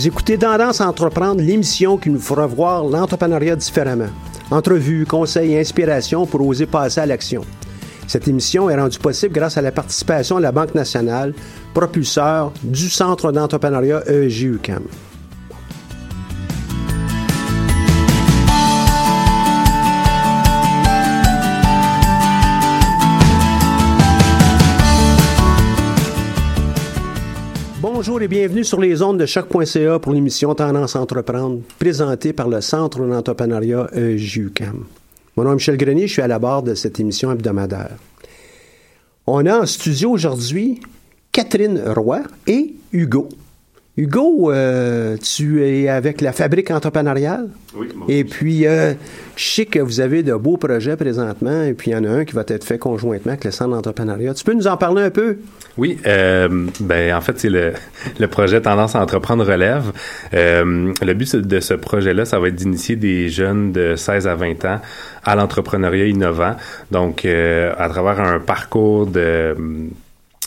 Vous écoutez Tendance à entreprendre, l'émission qui nous fera voir l'entrepreneuriat différemment. Entrevues, conseils et inspirations pour oser passer à l'action. Cette émission est rendue possible grâce à la participation de la Banque nationale, propulseur du Centre d'entrepreneuriat EEG-UQAM. Bonjour et bienvenue sur les ondes de choc.ca pour l'émission Tendance entreprendre, présentée par le Centre d'entrepreneuriat EJUCAM. Mon nom est Michel Grenier, je suis à la barre de cette émission hebdomadaire. On a en studio aujourd'hui Catherine Roy et Hugo. Hugo, euh, tu es avec la Fabrique entrepreneuriale. Oui, Et puis, euh, je sais que vous avez de beaux projets présentement, et puis il y en a un qui va être fait conjointement avec le Centre d'entrepreneuriat. Tu peux nous en parler un peu? Oui, euh, ben en fait c'est le, le projet Tendance à entreprendre relève. Euh, le but de ce projet-là, ça va être d'initier des jeunes de 16 à 20 ans à l'entrepreneuriat innovant. Donc à travers un parcours de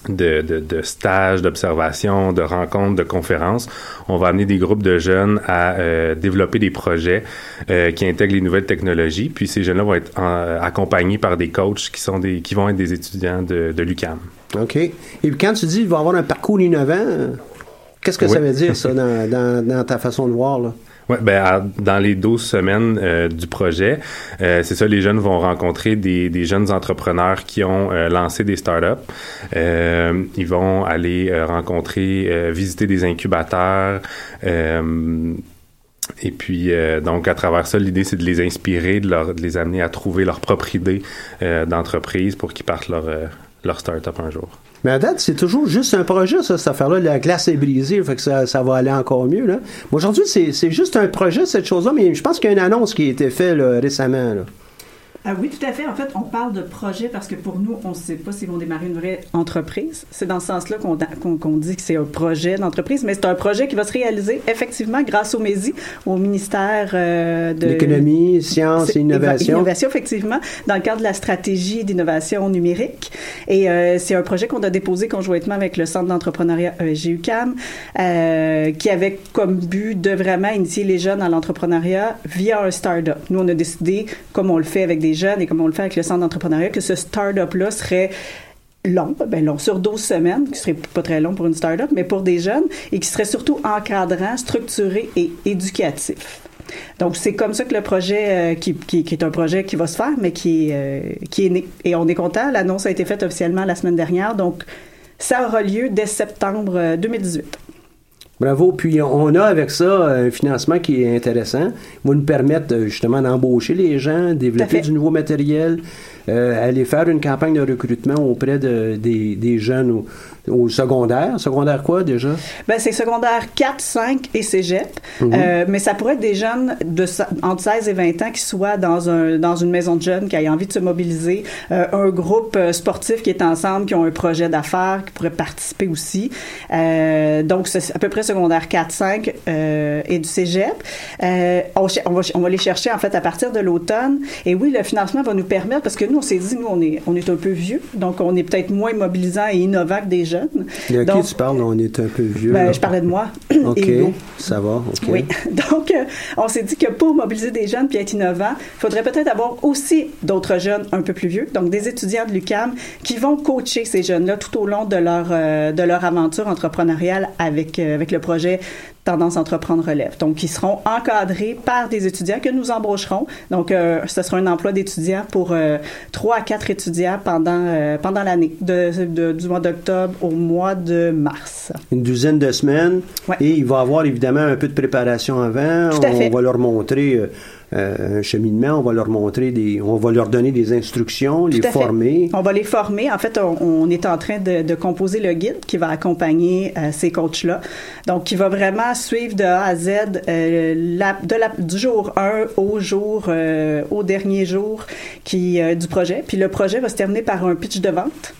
de, de, de stages, d'observations, de rencontres, de conférences. On va amener des groupes de jeunes à euh, développer des projets euh, qui intègrent les nouvelles technologies. Puis ces jeunes-là vont être en- accompagnés par des coachs qui sont des qui vont être des étudiants de, de l'UCAM. OK. Et puis quand tu dis qu'il va avoir un parcours innovant, euh, qu'est-ce que ça veut dire, ça, dans, dans- dans ta façon de voir, là? Ouais, ben dans les 12 semaines euh, du projet, euh, c'est ça, les jeunes vont rencontrer des, des jeunes entrepreneurs qui ont euh, lancé des startups. Euh, ils vont aller euh, rencontrer, visiter des incubateurs. et puis, donc, à travers ça, l'idée, c'est de les inspirer, de, leur, de les amener à trouver leur propre idée d'entreprise pour qu'ils partent leur, leur startup un jour. Mais à date, c'est toujours juste un projet, ça, cette affaire-là. La glace est brisée, fait que ça, ça va aller encore mieux, là. Aujourd'hui, c'est c'est juste un projet, cette chose-là, mais je pense qu'il y a une annonce qui a été faite récemment. Ah oui, tout à fait. En fait, on parle de projet parce que pour nous, on ne sait pas s'ils vont démarrer une vraie entreprise. C'est dans ce sens-là qu'on qu'on- qu'on dit que c'est un projet d'entreprise, mais c'est un projet qui va se réaliser effectivement grâce au MESI, au ministère euh, de L'économie, sciences et innovation. Innovation, effectivement, dans le cadre de la stratégie d'innovation numérique. Et euh, c'est un projet qu'on a déposé conjointement avec le Centre d'entrepreneuriat E ESG-UQAM, euh, qui avait comme but de vraiment initier les jeunes à l'entrepreneuriat via un start-up. Nous, on a décidé, comme on le fait avec des jeunes et comme on le fait avec le Centre d'entrepreneuriat, que ce start-up-là serait long, ben long, sur 12 semaines, qui serait pas très long pour une start-up, mais pour des jeunes, et qui serait surtout encadrant, structuré et éducatif. Donc, c'est comme ça que le projet, euh, qui, est un projet qui va se faire, mais qui, euh, qui est né. Et on est content. L'annonce a été faite officiellement la semaine dernière. Donc, ça aura lieu dès septembre euh, 2018. Bravo. Puis on a avec ça un financement qui est intéressant. Il va nous permettre euh, justement d'embaucher les gens, développer du nouveau matériel, euh, aller faire une campagne de recrutement auprès de, des, des jeunes au, au secondaire. Secondaire quoi déjà? Ben, c'est secondaire 4, 5 et cégep. Euh, mais ça pourrait être des jeunes de entre 16 et 20 ans qui soient dans, un, dans une maison de jeunes, qui aient envie de se mobiliser, euh, un groupe sportif qui est ensemble, qui ont un projet d'affaires, qui pourraient participer aussi. Donc, c'est à peu près secondaire 4, 5 euh, et du cégep. Euh, on, va, on va les chercher, en fait, à partir de l'automne. Et oui, le financement va nous permettre, parce que nous, on s'est dit, nous, on est, on est un peu vieux, donc on est peut-être moins mobilisant et innovant que des jeunes. De qui Donc, tu parles? On est un peu vieux. ben, je parlais de moi. OK, et ça va. OK. Oui. Donc, euh, on s'est dit que pour mobiliser des jeunes puis être innovant, il faudrait peut-être avoir aussi d'autres jeunes un peu plus vieux, donc des étudiants de l'UCAM qui vont coacher ces jeunes-là tout au long de leur, de leur aventure entrepreneuriale avec, avec le projet Tendance Entreprendre Relève. Donc, ils seront encadrés par des étudiants que nous embaucherons. Donc, euh, ce sera un emploi d'étudiants pour trois à quatre étudiants pendant, pendant l'année, de, du mois d'octobre au mois de mars. Une douzaine de semaines. Et il va y avoir évidemment un peu de préparation avant. Tout à on fait. va leur montrer euh, un cheminement, on va leur montrer des, on va leur donner des instructions, les former. On va les former. En fait, on, on est en train de, de, composer le guide qui va accompagner euh, ces coachs-là. Donc, qui va vraiment suivre de A à Z euh, la, de la, du jour 1 au jour, euh, au dernier jour qui, euh, du projet. Puis le projet va se terminer par un pitch de vente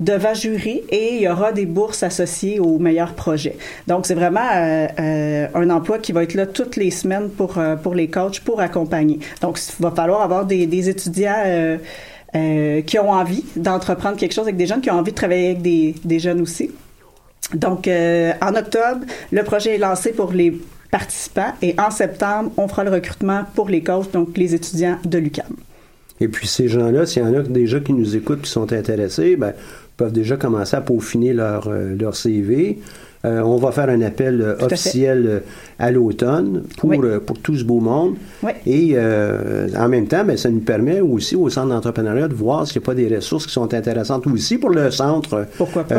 devant jury et il y aura des bourses associées aux meilleurs projets. Donc, c'est vraiment euh, euh, un emploi qui va être là toutes les semaines pour, euh, pour les coachs, pour accompagner. Donc, il va falloir avoir des, étudiants qui ont envie d'entreprendre quelque chose avec des jeunes, qui ont envie de travailler avec des, des jeunes aussi. Donc, en octobre, le projet est lancé pour les participants et en septembre, on fera le recrutement pour les coachs, donc les étudiants de l'UCAM. Et puis ces gens-là, s'il y en a déjà qui nous écoutent qui sont intéressés, ben, peuvent déjà commencer à peaufiner leur, euh, leur CV. Euh, on va faire un appel euh, officiel à, à l'automne pour, oui. pour tout ce beau monde. Oui. Et en même temps, ben, ça nous permet aussi au centre d'entrepreneuriat de voir s'il n'y a pas des ressources qui sont intéressantes aussi pour le centre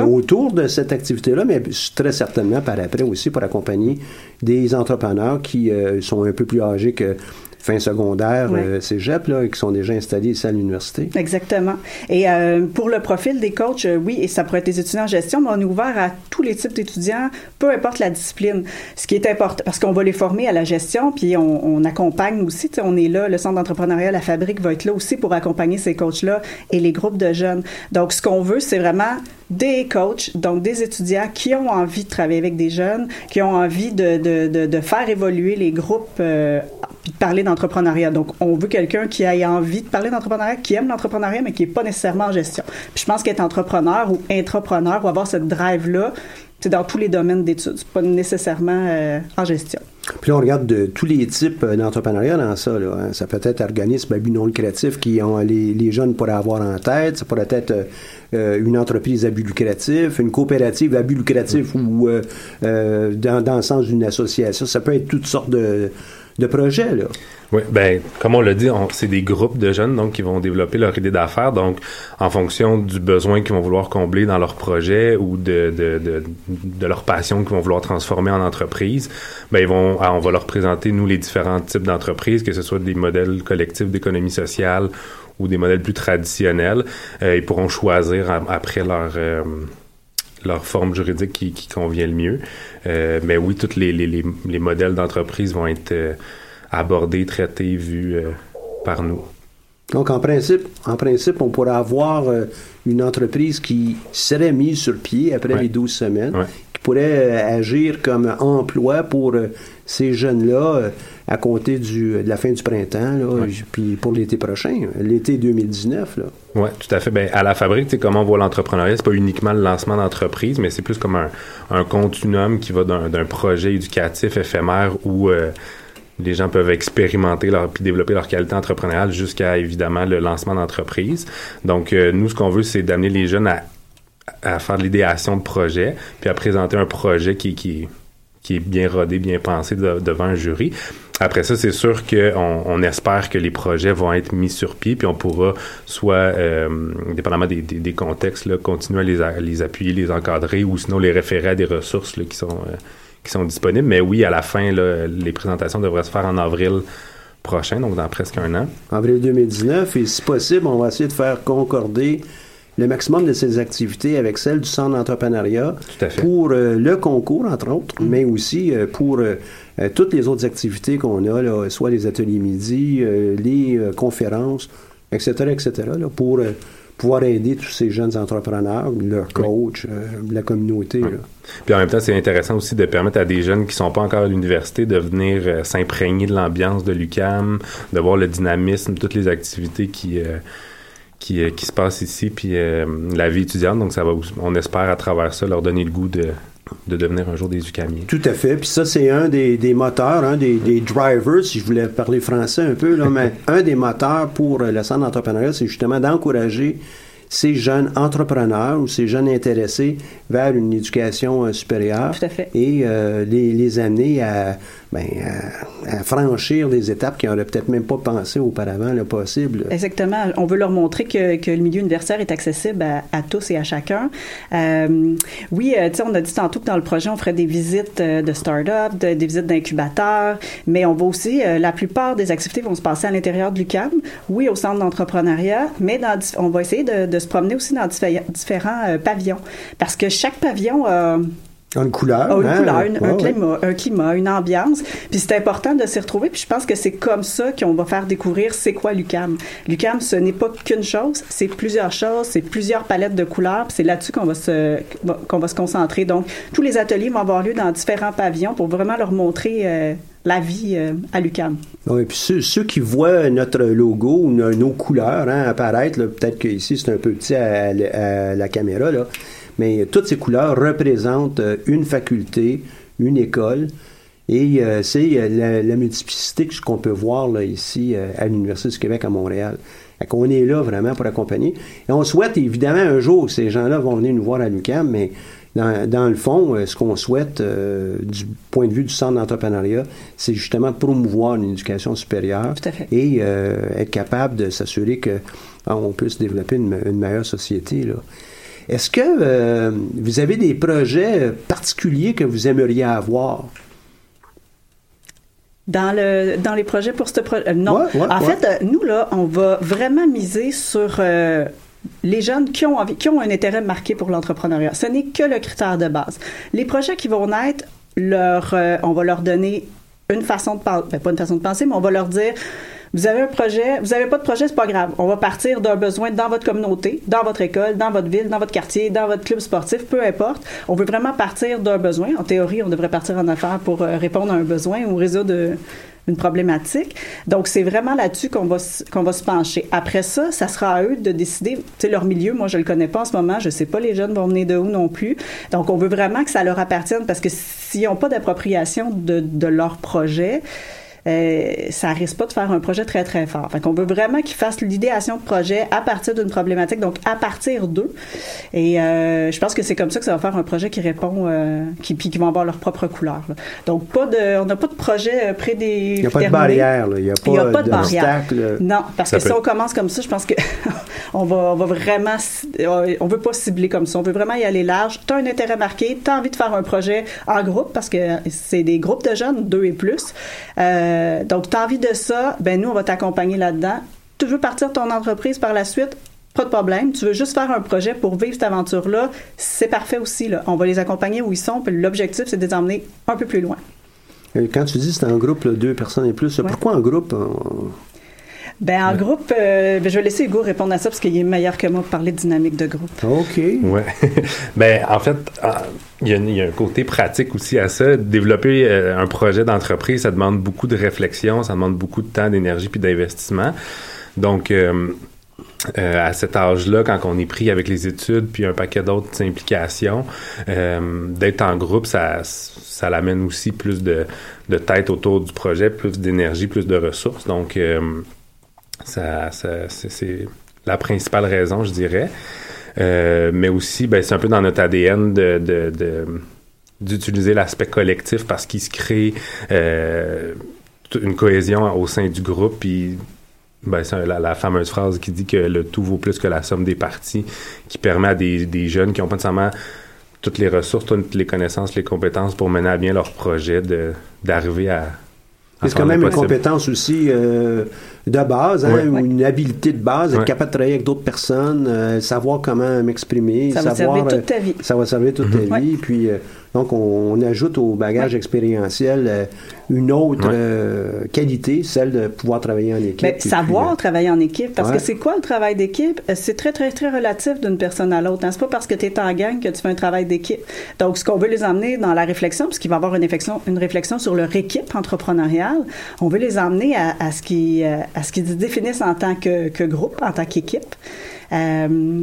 autour de cette activité-là, mais très certainement par après aussi pour accompagner des entrepreneurs qui sont un peu plus âgés que fin secondaire, oui. euh, cégep, là, qui sont déjà installés ici à l'université. Exactement. Et euh, pour le profil des coachs, euh, oui, et ça pourrait être des étudiants en gestion, mais on est ouvert à tous les types d'étudiants, peu importe la discipline. Ce qui est important, parce qu'on va les former à la gestion, puis on, on accompagne aussi, on est là, le centre d'entrepreneuriat, la fabrique va être là aussi pour accompagner ces coachs-là et les groupes de jeunes. Donc, ce qu'on veut, c'est vraiment des coachs, donc des étudiants qui ont envie de travailler avec des jeunes, qui ont envie de, de, de, de faire évoluer les groupes, euh, puis de parler d'entrepreneuriat. Donc, on veut quelqu'un qui ait envie de parler d'entrepreneuriat, qui aime l'entrepreneuriat, mais qui n'est pas nécessairement en gestion. Puis je pense qu'être entrepreneur ou intrapreneur ou avoir cette drive-là, c'est dans tous les domaines d'études, pas nécessairement euh, en gestion. Puis là, on regarde de tous les types d'entrepreneuriat dans ça. Hein. Ça peut être organisme à but non lucratif qui ont les, jeunes pourraient avoir en tête. Ça pourrait être euh, une entreprise à but lucratif, une coopérative à but lucratif ou euh, euh, dans, dans le sens d'une association. Ça peut être toutes sortes de, de projets. Là. Oui, ben comme on l'a dit, c'est des groupes de jeunes donc qui vont développer leur idée d'affaires. Donc, en fonction du besoin qu'ils vont vouloir combler dans leur projet ou de, de, de, de leur passion qu'ils vont vouloir transformer en entreprise, ben ils vont, ah, on va leur présenter nous les différents types d'entreprises, que ce soit des modèles collectifs d'économie sociale ou des modèles plus traditionnels. Euh, ils pourront choisir après leur euh, leur forme juridique qui, qui, convient le mieux. Euh, mais oui, tous les, les, les, les modèles d'entreprise vont être euh, abordés, traités, vus euh, par nous. Donc, en principe, en principe, on pourrait avoir une entreprise qui serait mise sur pied après ouais. les 12 semaines, ouais. qui pourrait agir comme emploi pour ces jeunes-là à compter du, de la fin du printemps, là, ouais. puis pour l'été prochain, l'été 2019. Là. Oui, tout à fait. Ben, à la fabrique, tu comment on voit l'entrepreneuriat, c'est pas uniquement le lancement d'entreprise, mais c'est plus comme un, un continuum qui va d'un projet éducatif éphémère où euh, les gens peuvent expérimenter leur, puis développer leur qualité entrepreneuriale jusqu'à, évidemment, le lancement d'entreprise. Donc, euh, nous, ce qu'on veut, c'est d'amener les jeunes à, à faire de l'idéation de projet, puis à présenter un projet qui, qui, qui est bien rodé, bien pensé de, devant un jury. Après ça, c'est sûr qu'on on espère que les projets vont être mis sur pied, puis on pourra soit, euh, dépendamment des, contextes, là, continuer à les, à les, appuyer, les encadrer, ou sinon les référer à des ressources là, qui sont euh, qui sont disponibles. Mais oui, à la fin, là, les présentations devraient se faire en avril prochain, donc dans presque un an. Avril 2019, et si possible, on va essayer de faire concorder le maximum de ces activités avec celles du centre d'entrepreneuriat pour euh, le concours, entre autres, mmh. mais aussi euh, pour euh, toutes les autres activités qu'on a, là, soit les ateliers midi, euh, les euh, conférences, etc., etc., là, pour euh, pouvoir aider tous ces jeunes entrepreneurs, leurs coachs, oui. la communauté. Oui. Puis en même temps, c'est intéressant aussi de permettre à des jeunes qui sont pas encore à l'université de venir euh, s'imprégner de l'ambiance de l'UCAM, de voir le dynamisme, toutes les activités qui euh, qui, euh, qui, se passent ici, puis euh, la vie étudiante. Donc, ça va, on espère à travers ça leur donner le goût de, de devenir un jour des UCAMiens. Tout à fait. Puis ça, c'est un des, des moteurs, un des, des, drivers, si je voulais parler français un peu, là, mais un des moteurs pour le centre d'entrepreneuriat, c'est justement d'encourager ces jeunes entrepreneurs ou ces jeunes intéressés vers une éducation euh, supérieure Tout à fait. et euh, les, les amener à, ben, à, à franchir des étapes qu'ils n'auraient peut-être même pas pensé auparavant le possible. Exactement. On veut leur montrer que, que le milieu universitaire est accessible à, à tous et à chacun. Euh, oui, tu sais, on a dit tantôt que dans le projet, on ferait des visites de start-up, de- des visites d'incubateurs, mais on va aussi, euh, la plupart des activités vont se passer à l'intérieur de l'UQAM, oui, au centre d'entrepreneuriat, mais dans, on va essayer de, de se promener aussi dans diffé- différents euh, pavillons, parce que chaque pavillon a Une couleur. une hein? couleur, un, Ouais, climat, un climat, une ambiance. Puis c'est important de s'y retrouver. Puis je pense que c'est comme ça qu'on va faire découvrir c'est quoi l'UCAM. L'UCAM, ce n'est pas qu'une chose, c'est plusieurs choses, c'est plusieurs palettes de couleurs. Puis c'est là-dessus qu'on va se qu'on va se concentrer. Donc tous les ateliers vont avoir lieu dans différents pavillons pour vraiment leur montrer euh, la vie euh, à l'UCAM. Oui, puis ceux, qui voient notre logo ou no- nos couleurs hein, apparaître, peut-être qu'ici c'est un peu petit à, la caméra, là, mais toutes ces couleurs représentent euh, une faculté, une école, et euh, c'est la, multiplicité qu'on peut voir ici à l'Université du Québec à Montréal. Qu'on est là vraiment pour accompagner. Et on souhaite évidemment un jour que ces gens-là vont venir nous voir à l'UQAM, mais dans, dans le fond, euh, ce qu'on souhaite euh, du point de vue du centre d'entrepreneuriat, c'est justement de promouvoir une éducation supérieure Tout à fait. et euh, être capable de s'assurer que ah, on puisse développer une, me- une meilleure société. Là. Est-ce que euh, vous avez des projets particuliers que vous aimeriez avoir? Dans, le, dans les projets pour ce projet, non. Ouais, ouais, en ouais. fait, nous, là, on va vraiment miser sur les jeunes qui ont, un intérêt marqué pour l'entrepreneuriat. Ce n'est que le critère de base. Les projets qui vont naître, euh, on va leur donner une façon de penser, pas une façon de penser, mais on va leur dire, vous avez un projet, vous avez pas de projet, c'est pas grave. On va partir d'un besoin dans votre communauté, dans votre école, dans votre ville, dans votre quartier, dans votre club sportif, peu importe. On veut vraiment partir d'un besoin. En théorie, on devrait partir en affaires pour euh, répondre à un besoin ou résoudre euh, une problématique. Donc, c'est vraiment là-dessus qu'on va, qu'on va se pencher. Après ça, ça sera à eux de décider, tu sais, leur milieu, moi, je le connais pas en ce moment, je sais pas les jeunes vont venir de où non plus. Donc, on veut vraiment que ça leur appartienne parce que s'ils n'ont pas d'appropriation de, de leur projet, euh, ça risque pas de faire un projet très très fort. Fait qu'on veut vraiment qu'ils fassent l'idéation de projet à partir d'une problématique, donc à partir d'eux. Et euh, je pense que c'est comme ça que ça va faire un projet qui répond, euh, qui puis qui vont avoir leur propre couleur. là. Donc pas de, on n'a pas de projet euh, près des. Il n'y a pas de barrière, là. il n'y a pas, de barrière. Non, parce Ça que si on commence comme ça, je pense que on va, on va vraiment, on veut pas cibler comme ça. On veut vraiment y aller large. Tu as un intérêt marqué, tu as envie de faire un projet en groupe parce que c'est des groupes de jeunes, deux et plus. Euh, donc, tu as envie de ça, ben nous, on va t'accompagner là-dedans. Tu veux partir ton entreprise par la suite, pas de problème. Tu veux juste faire un projet pour vivre cette aventure-là, c'est parfait aussi. Là. On va les accompagner où ils sont. Puis l'objectif, c'est de les emmener un peu plus loin. Euh, Quand tu dis que c'est un groupe, là, deux personnes et plus, pourquoi un groupe? on- Ben, en groupe, euh, ben, je vais laisser Hugo répondre à ça parce qu'il est meilleur que moi pour parler de dynamique de groupe. OK. Ouais. ben, en fait, il y, a, il y a un côté pratique aussi à ça. Développer euh, un projet d'entreprise, ça demande beaucoup de réflexion, ça demande beaucoup de temps, d'énergie puis d'investissement. Donc, euh, euh, à cet âge-là, quand on est pris avec les études puis un paquet d'autres implications, euh, d'être en groupe, ça, ça l'amène aussi plus de, de tête autour du projet, plus d'énergie, plus de ressources. Donc, euh, ça, ça- c'est, la principale raison, je dirais. Euh, mais aussi, ben, c'est un peu dans notre ADN de, de- de- d'utiliser l'aspect collectif parce qu'il se crée euh, une cohésion au sein du groupe. Puis, ben, c'est la, fameuse phrase qui dit que le tout vaut plus que la somme des parties, qui permet à des, des jeunes qui n'ont pas nécessairement toutes les ressources, toutes les connaissances, les compétences pour mener à bien leur projet, d'arriver à. C'est quand même une compétence aussi euh, de base, hein, Ouais. ou une habilité de base, être Ouais. capable de travailler avec d'autres personnes, euh, savoir comment m'exprimer, Ça va te savoir servir toute euh, ta vie. ça va servir toute ta Ouais. vie. Puis euh, donc on, on ajoute au bagage expérientiel euh, une autre Ouais. euh, qualité, celle de pouvoir travailler en équipe. Ben, Et puis, savoir euh, travailler en équipe. Parce Ouais. que c'est quoi le travail d'équipe? C'est très, très, très relatif d'une personne à l'autre. Hein. C'est pas? Parce que tu es en gang que tu fais un travail d'équipe. Donc, ce qu'on veut les emmener dans la réflexion, parce qu'il va y avoir une réflexion, une réflexion sur leur équipe entrepreneuriale, on veut les emmener à, à ce qu'ils définissent en tant que, que groupe, en tant qu'équipe. Euh,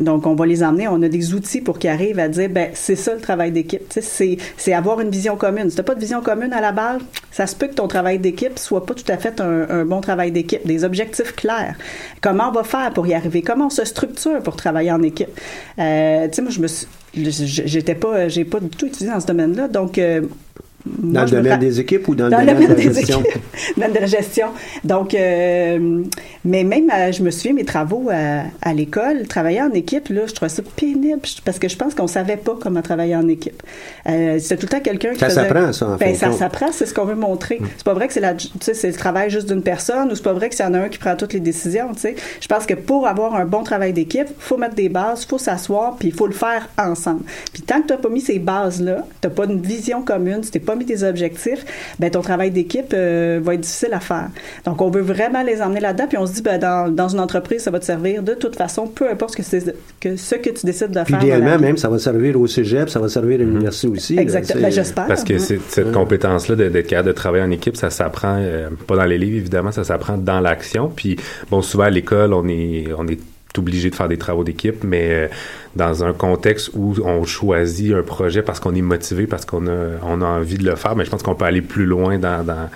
donc on va les emmener, on a des outils pour qu'ils arrivent à dire, ben c'est ça le travail d'équipe, c'est c'est avoir une vision commune. Si t'as pas de vision commune à la base, ça se peut que ton travail d'équipe soit pas tout à fait un, bon travail d'équipe, des objectifs clairs. Comment on va faire pour y arriver? Comment on se structure pour travailler en équipe? Euh, Tu sais, moi je me j'étais pas, j'ai pas du tout étudié dans ce domaine-là, donc euh, dans le domaine des équipes ou dans, le domaine, de la gestion? dans de la gestion. Donc, euh, mais même, euh, je me souviens, mes travaux à, l'école, travailler en équipe, là, je trouvais ça pénible parce que je pense qu'on savait pas comment travailler en équipe. Euh, c'était tout le temps quelqu'un qui ça faisait... s'apprend, ça, en ben, Ça s'apprend, c'est ce qu'on veut montrer. Mm. C'est pas vrai que c'est, la, c'est le travail juste d'une personne ou c'est pas vrai que s'il y en a un qui prend toutes les décisions, tu sais. Je pense que pour avoir un bon travail d'équipe, faut mettre des bases, faut s'asseoir, puis il faut le faire ensemble. Puis tant que tu n'as pas mis ces bases-là, tu n'as pas une vision commune, tu t'es pas mis des objectifs, ben ton travail d'équipe euh, va être difficile à faire. Donc, on veut vraiment les emmener là-dedans, puis on se dit, ben, dans, dans une entreprise, ça va te servir de toute façon, peu importe ce que, c'est, que, ce que tu décides de puis faire. idéalement, même, ça va servir au cégep, ça va servir à mhm. l'université aussi. Exactement. Ben, j'espère. Parce que cette compétence-là d'être capable de travailler en équipe, ça s'apprend, euh, pas dans les livres, évidemment, ça s'apprend dans l'action. Puis, bon, souvent à l'école, on est, on est obligé de faire des travaux d'équipe, mais euh, dans un contexte où on choisit un projet parce qu'on est motivé, parce qu'on a, on a envie de le faire, mais je pense qu'on peut aller plus loin dans, dans,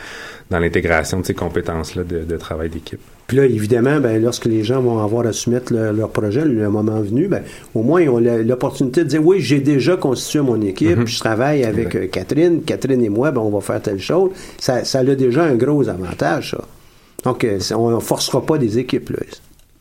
dans l'intégration de ces compétences-là de, de, travail d'équipe. Puis là, évidemment, ben, lorsque les gens vont avoir à soumettre leur projet, le moment venu, ben, au moins, ils ont l'opportunité de dire, oui, j'ai déjà constitué mon équipe, mm-hmm. je travaille avec euh, Catherine, Catherine et moi, ben, on va faire telle chose. Ça, ça a déjà un gros avantage, ça. Donc, euh, on ne forcera pas des équipes, là.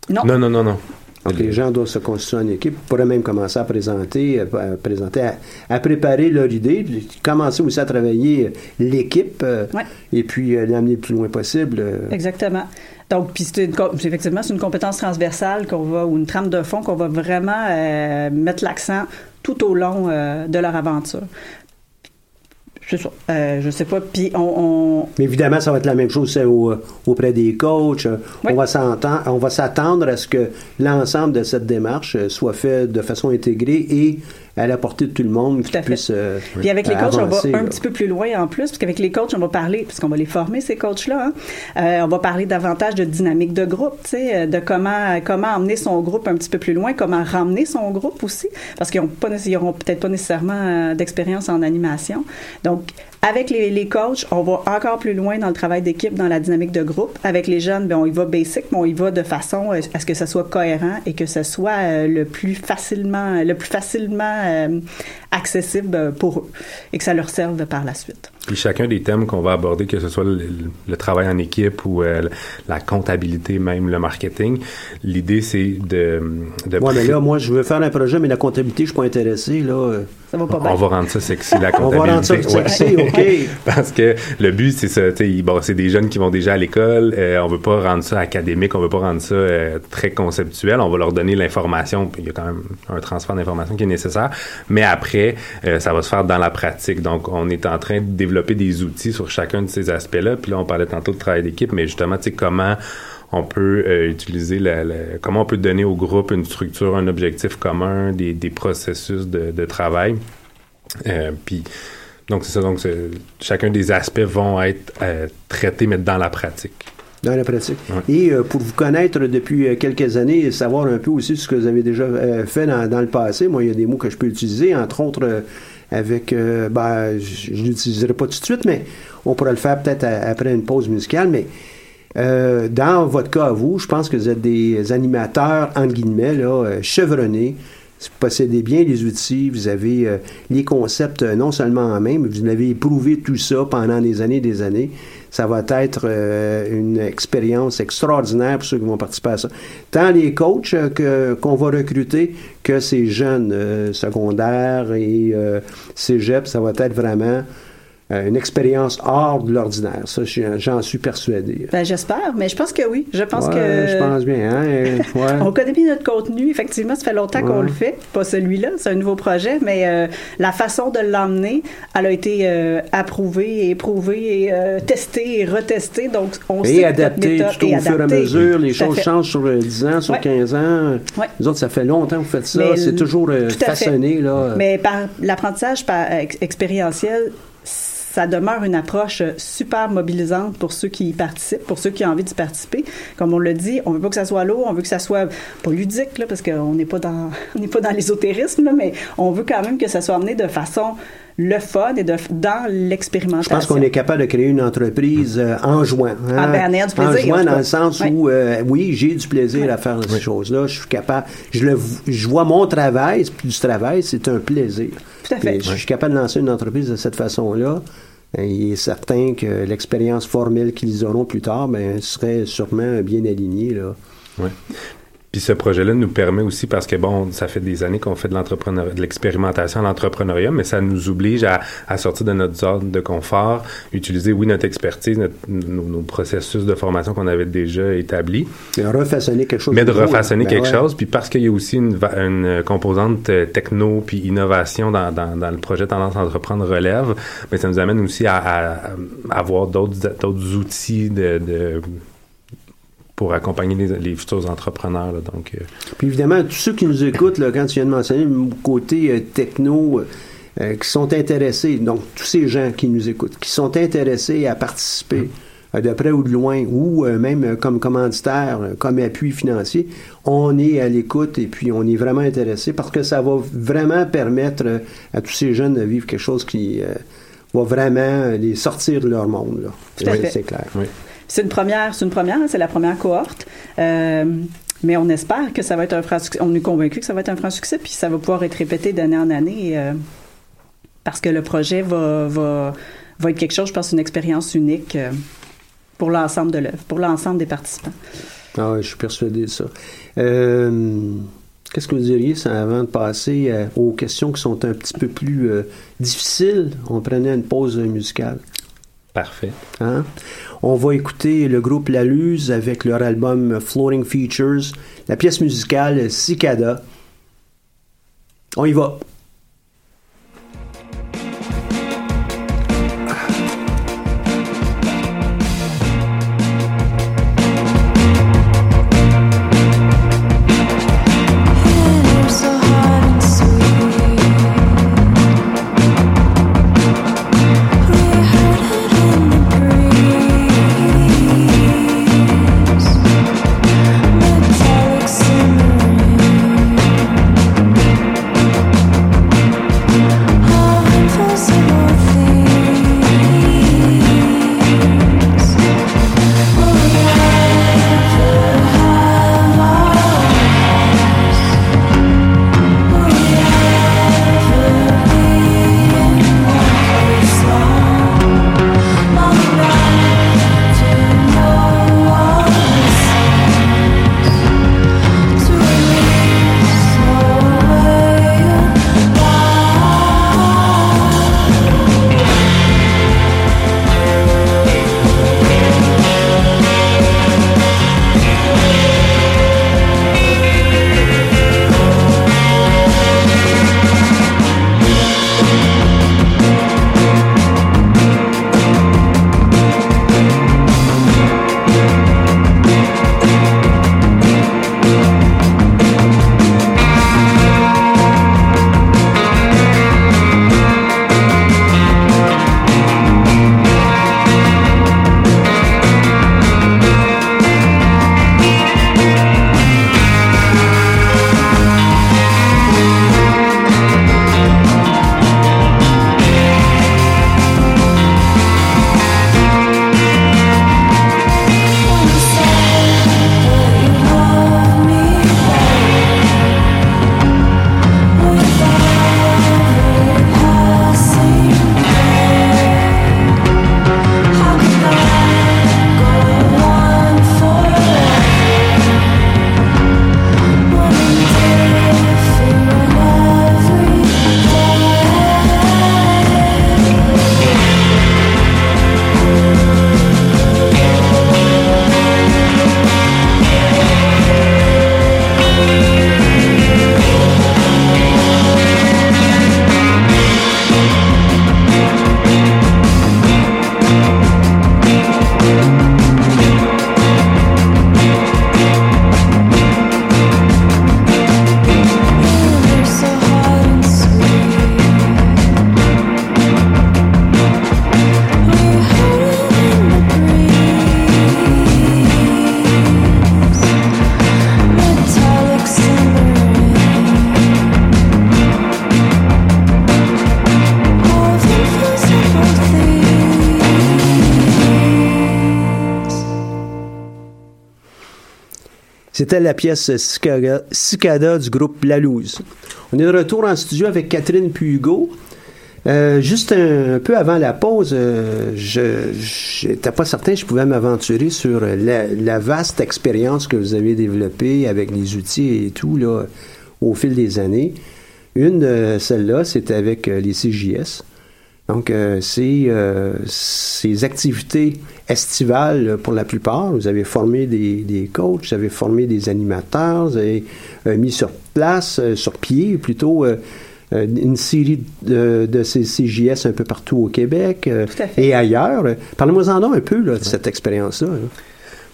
Non. Non, non, non, Donc, les gens doivent se constituer en équipe, ils pourraient même commencer à présenter, à, présenter, à, préparer leur idée, puis commencer aussi à travailler euh, l'équipe, euh, et puis euh, l'amener le plus loin possible. Exactement. Donc, puis c'est effectivement, c'est une compétence transversale qu'on va, ou une trame de fond qu'on va vraiment mettre l'accent tout au long de leur aventure. C'est ça. Euh, je sais pas. Puis on, Mais évidemment, ça va être la même chose auprès des coachs. On va s'entendre, on va s'attendre à ce que l'ensemble de cette démarche soit fait de façon intégrée et à la portée de tout le monde qui puisse euh, Puis avec les coachs, on va un petit peu plus loin en plus, parce qu'avec les coachs, on va parler, puisqu'on va les former, ces coachs-là, hein, euh, on va parler davantage de dynamique de groupe, tu sais, euh, de comment comment emmener son groupe un petit peu plus loin, comment ramener son groupe aussi, parce qu'ils n'auront peut-être pas nécessairement d'expérience en animation. Donc, avec les, les, coachs, on va encore plus loin dans le travail d'équipe, dans la dynamique de groupe. Avec les jeunes, ben, on y va basic, mais on y va de façon à ce que ça soit cohérent et que ce soit le plus facilement, le plus facilement euh, accessible pour eux et que ça leur serve par la suite. Puis chacun des thèmes qu'on va aborder, que ce soit le, travail en équipe ou euh, la comptabilité, même le marketing, l'idée c'est de, de. mais là, moi, je veux faire un projet, mais la comptabilité, je suis pas intéressé là. Ça va pas bien. On va rendre ça sexy, la comptabilité. On va rendre ça sexy, OK. Parce que le but, c'est ça, bon, c'est des jeunes qui vont déjà à l'école, euh, on veut pas rendre ça académique, on veut pas rendre ça euh, très conceptuel, on va leur donner l'information, il y a quand même un transfert d'information qui est nécessaire, mais après, ça va se faire dans la pratique. Donc, on est en train de développer des outils sur chacun de ces aspects-là. Puis là, on parlait tantôt de travail d'équipe, mais justement, tu sais, comment on peut euh, utiliser la, comment on peut donner au groupe une structure, un objectif commun, des, processus de, travail. Euh, puis donc c'est ça. Donc chacun des aspects vont être euh, traités, mais dans la pratique. Dans la pratique. Et pour vous connaître depuis quelques années et savoir un peu aussi ce que vous avez déjà fait dans, dans, le passé, moi, il y a des mots que je peux utiliser, entre autres avec, euh, ben, je ne l'utiliserai pas tout de suite, mais on pourrait le faire peut-être après une pause musicale, mais euh, dans votre cas à vous, je pense que vous êtes des animateurs, entre guillemets, là, euh, chevronnés. Vous possédez bien les outils, vous avez les concepts non seulement en main, mais vous avez éprouvé tout ça pendant des années et des années ça va être euh, une expérience extraordinaire pour ceux qui vont participer à ça. Tant les coachs euh, que, qu'on va recruter que ces jeunes euh, secondaires et cégep, ça va être vraiment euh, une expérience hors de l'ordinaire. Ça, j'en suis persuadé. Ben, j'espère, mais je pense que oui. Je pense que. Je pense bien. Hein? Ouais. on connaît bien notre contenu. Effectivement, ça fait longtemps qu'on le fait. Pas celui-là, c'est un nouveau projet, mais euh, la façon de l'emmener, elle a été euh, approuvée et éprouvée et testée et retestée. Donc, on et adaptée tout au fur et à mesure. Les choses changent sur 10 ans, sur 15 ans. Nous autres, ça fait longtemps que vous faites ça. C'est toujours façonné. Là. Mais par l'apprentissage expérientiel, ça demeure une approche super mobilisante pour ceux qui y participent, pour ceux qui ont envie d'y participer. Comme on le dit, on veut pas que ça soit lourd, on veut que ça soit pas ludique, là, parce qu'on n'est pas dans, on n'est pas dans l'ésotérisme, mais on veut quand même que ça soit amené de façon le fun et de, dans l'expérimentation. Je pense qu'on est capable de créer une entreprise euh, en juin. Hein? Ah, ben, du plaisir, en juin, en dans le sens où, euh, oui, j'ai du plaisir à faire ces choses-là. Je suis capable. Je, le, je vois mon travail, c'est plus du travail, c'est un plaisir. Tout à fait. Je suis capable de lancer une entreprise de cette façon-là. Et il est certain que l'expérience formelle qu'ils auront plus tard ben, serait sûrement bien alignée. Là. Oui. Puis ce projet-là nous permet aussi, parce que bon, ça fait des années qu'on fait de l'entrepreneuriat, de l'expérimentation à l'entrepreneuriat, mais ça nous oblige à, à, sortir de notre zone de confort, utiliser, oui, notre expertise, notre, nos, nos, processus de formation qu'on avait déjà établis. Mais refaçonner quelque chose. Mais de refaçonner ben quelque ouais. chose, puis parce qu'il y a aussi une, une composante techno puis innovation dans, dans, dans, le projet Tendance à entreprendre relève, mais ça nous amène aussi à, à, à avoir d'autres outils de, de pour accompagner les, les futurs entrepreneurs. Là, donc, euh... Puis évidemment, tous ceux qui nous écoutent, là, quand tu viens de mentionner le côté euh, techno, euh, qui sont intéressés, donc tous ces gens qui nous écoutent, qui sont intéressés à participer, mmh. de près ou de loin, ou euh, même comme commanditaire, comme appui financier, on est à l'écoute et puis on est vraiment intéressé parce que ça va vraiment permettre à tous ces jeunes de vivre quelque chose qui va vraiment les sortir de leur monde. C'est clair. Oui. C'est une première, c'est une première, c'est la première cohorte. Euh, mais on espère que ça va être un franc succès. On est convaincu que ça va être un franc succès, puis ça va pouvoir être répété d'année en année euh, parce que le projet va, va, va être quelque chose, je pense, une expérience unique euh, pour l'ensemble de l'œuvre, pour l'ensemble des participants. Ah oui, je suis persuadé de ça. Euh, Qu'est-ce que vous diriez ça, avant de passer euh, aux questions qui sont un petit peu plus euh, difficiles? On prenait une pause musicale. Parfait. Hein? On va écouter le groupe La avec leur album Floating Features, la pièce musicale Cicada. On y va. C'était la pièce Cicada, du groupe La Louse. On est de retour en studio avec Catherine Pugo. Euh, juste un, peu avant la pause, euh, je n'étais pas certain que je pouvais m'aventurer sur la, vaste expérience que vous avez développée avec les outils et tout là, au fil des années. Une de celles-là, c'était avec euh, les CJS. Donc, c'est ces activités estivales pour la plupart. Vous avez formé des, des coachs, vous avez formé des animateurs, vous avez mis sur place, sur pied plutôt euh, une série de, de ces CJS un peu partout au Québec euh, et ailleurs. Parlez-moi-en un peu de cette expérience-là.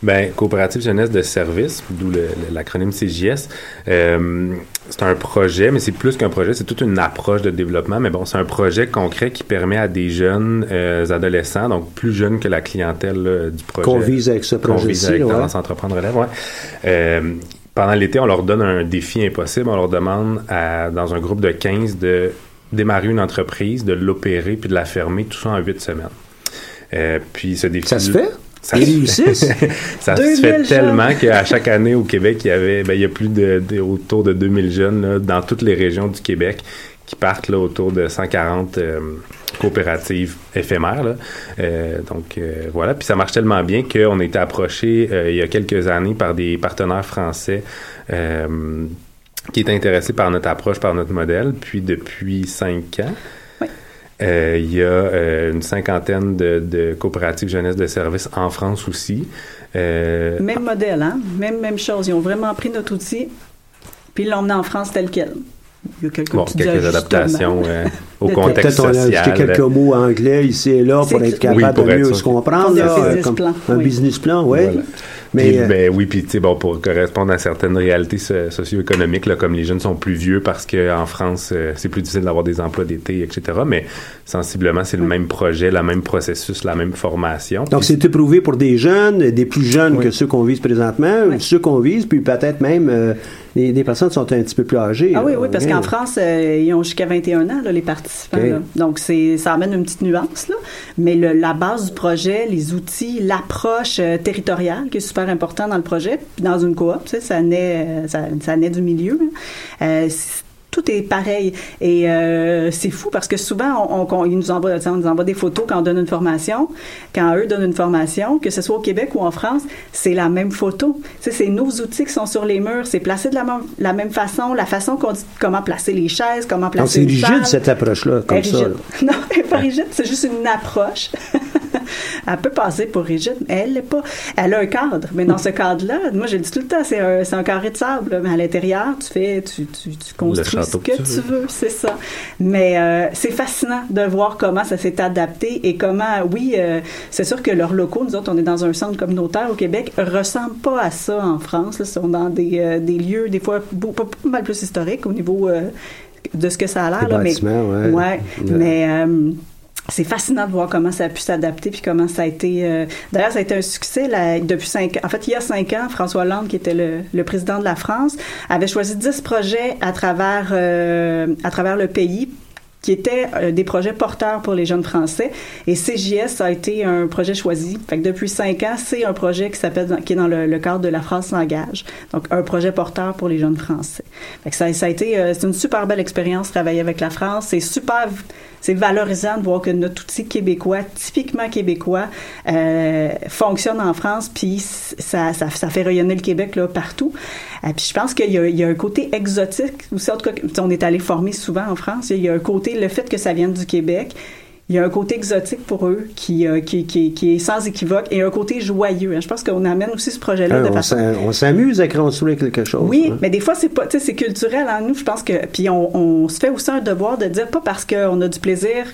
Bien, Coopérative Jeunesse de Service, d'où l'acronyme CJS, euh, c'est un projet, mais c'est plus qu'un projet, c'est toute une approche de développement. Mais bon, c'est un projet concret qui permet à des jeunes adolescents, donc plus jeunes que la clientèle du projet. Qu'on vise avec ce projet. Qu'on vise avec Tendance Entreprendre Relève, ouais pendant l'été, on leur donne un défi impossible. On leur demande, dans un groupe de 15, de démarrer une entreprise, de l'opérer puis de la fermer, tout ça en huit semaines. Euh, puis ce défi. Ça se fait? Ça, ça se fait tellement qu'à chaque année au Québec, il y avait, ben, il y a plus de, autour de 2000 jeunes dans toutes les régions du Québec qui partent là, autour de 140 euh, coopératives éphémères. Là. Euh, donc euh, voilà, puis ça marche tellement bien qu'on a été approché il y a quelques années par des partenaires français qui étaient intéressés par notre approche, par notre modèle. Puis depuis cinq ans, il y a une cinquantaine de, de, coopératives jeunesse de services en France aussi. même modèle, hein? Même, même chose. Ils ont vraiment pris notre outil, puis ils l'ont emmené en France tel quel il y a quelques, bon, quelques adaptations euh, au contexte social. On a ajouté quelques mots anglais ici et là pour être capable de mieux se comprendre. un business plan. Un business plan, oui. Mais, euh, ben, oui, puis tu sais, bon, pour correspondre à certaines réalités socio-économiques, là, comme les jeunes sont plus vieux parce qu'en France, euh, c'est plus difficile d'avoir des emplois d'été, etc. Mais sensiblement, c'est le même projet, le même processus, la même formation. Donc, c'est éprouvé pour des jeunes, des plus jeunes que ceux qu'on vise présentement, ceux qu'on vise, puis peut-être même des, personnes sont un petit peu plus âgées. Ah oui, oui, parce qu'en France, euh, ils ont jusqu'à 21 ans, là, les participants. Donc, c'est, ça amène une petite nuance. Là. Mais le, la base du projet, les outils, l'approche euh, territoriale, qui est super important dans le projet, dans une coop, ça naît, euh, ça, ça naît du milieu. Hein tout est pareil. Et euh, c'est fou parce que souvent, on, ils nous envoient, on nous envoie des photos quand on donne une formation. Quand eux donnent une formation, que ce soit au Québec ou en France, c'est la même photo. c'est nos outils qui sont sur les murs. C'est placé de la, la, même façon, la façon qu'on dit comment placer les chaises, comment placer Donc, c'est rigide, cette approche-là, comme ça. Non, elle n'est pas rigide, c'est juste une approche. elle peut passer pour rigide, mais elle l'est pas. Elle a un cadre, mais dans ce cadre-là, moi, je le dis tout le temps, c'est un, un, carré de sable, mais à l'intérieur, tu fais, tu, tu, tu construis ce que tu veux, c'est ça. Mais euh, c'est fascinant de voir comment ça s'est adapté et comment, oui, euh, c'est sûr que leurs locaux, nous autres, on est dans un centre communautaire au Québec, ressemblent pas à ça en France. Ils sont dans des, euh, des lieux, des fois, pas, mal plus historiques au niveau de ce que ça a l'air. Mais, ouais. ouais. mais c'est fascinant de voir comment ça a pu s'adapter puis comment ça a été. Euh, d'ailleurs, ça a été un succès là, depuis cinq. En fait, il y a cinq ans, François Hollande, qui était le, le président de la France, avait choisi dix projets à travers euh, à travers le pays qui étaient euh, des projets porteurs pour les jeunes Français. Et CJS a été un projet choisi. Fait que depuis cinq ans, c'est un projet qui s'appelle, qui est dans le, cadre de la France s'engage. Donc, un projet porteur pour les jeunes Français. Fait que ça, ça a été, c'est une super belle expérience travailler avec la France. C'est super c'est valorisant de voir que notre outil québécois, typiquement québécois, euh, fonctionne en France, puis ça, ça, ça, fait rayonner le Québec là, partout. Euh, puis je pense qu'il y, y, a un côté exotique aussi, en tout cas, on est allé former souvent en France, il y a un côté, le fait que ça vienne du Québec, il y a un côté exotique pour eux qui, euh, qui, qui, qui, est sans équivoque et un côté joyeux. Hein. Je pense qu'on amène aussi ce projet-là de façon... On s'amuse à construire quelque chose. Oui, hein. mais des fois, c'est pas, c'est culturel en nous. Je pense que, puis on, on se fait aussi un devoir de dire, pas parce qu'on a du plaisir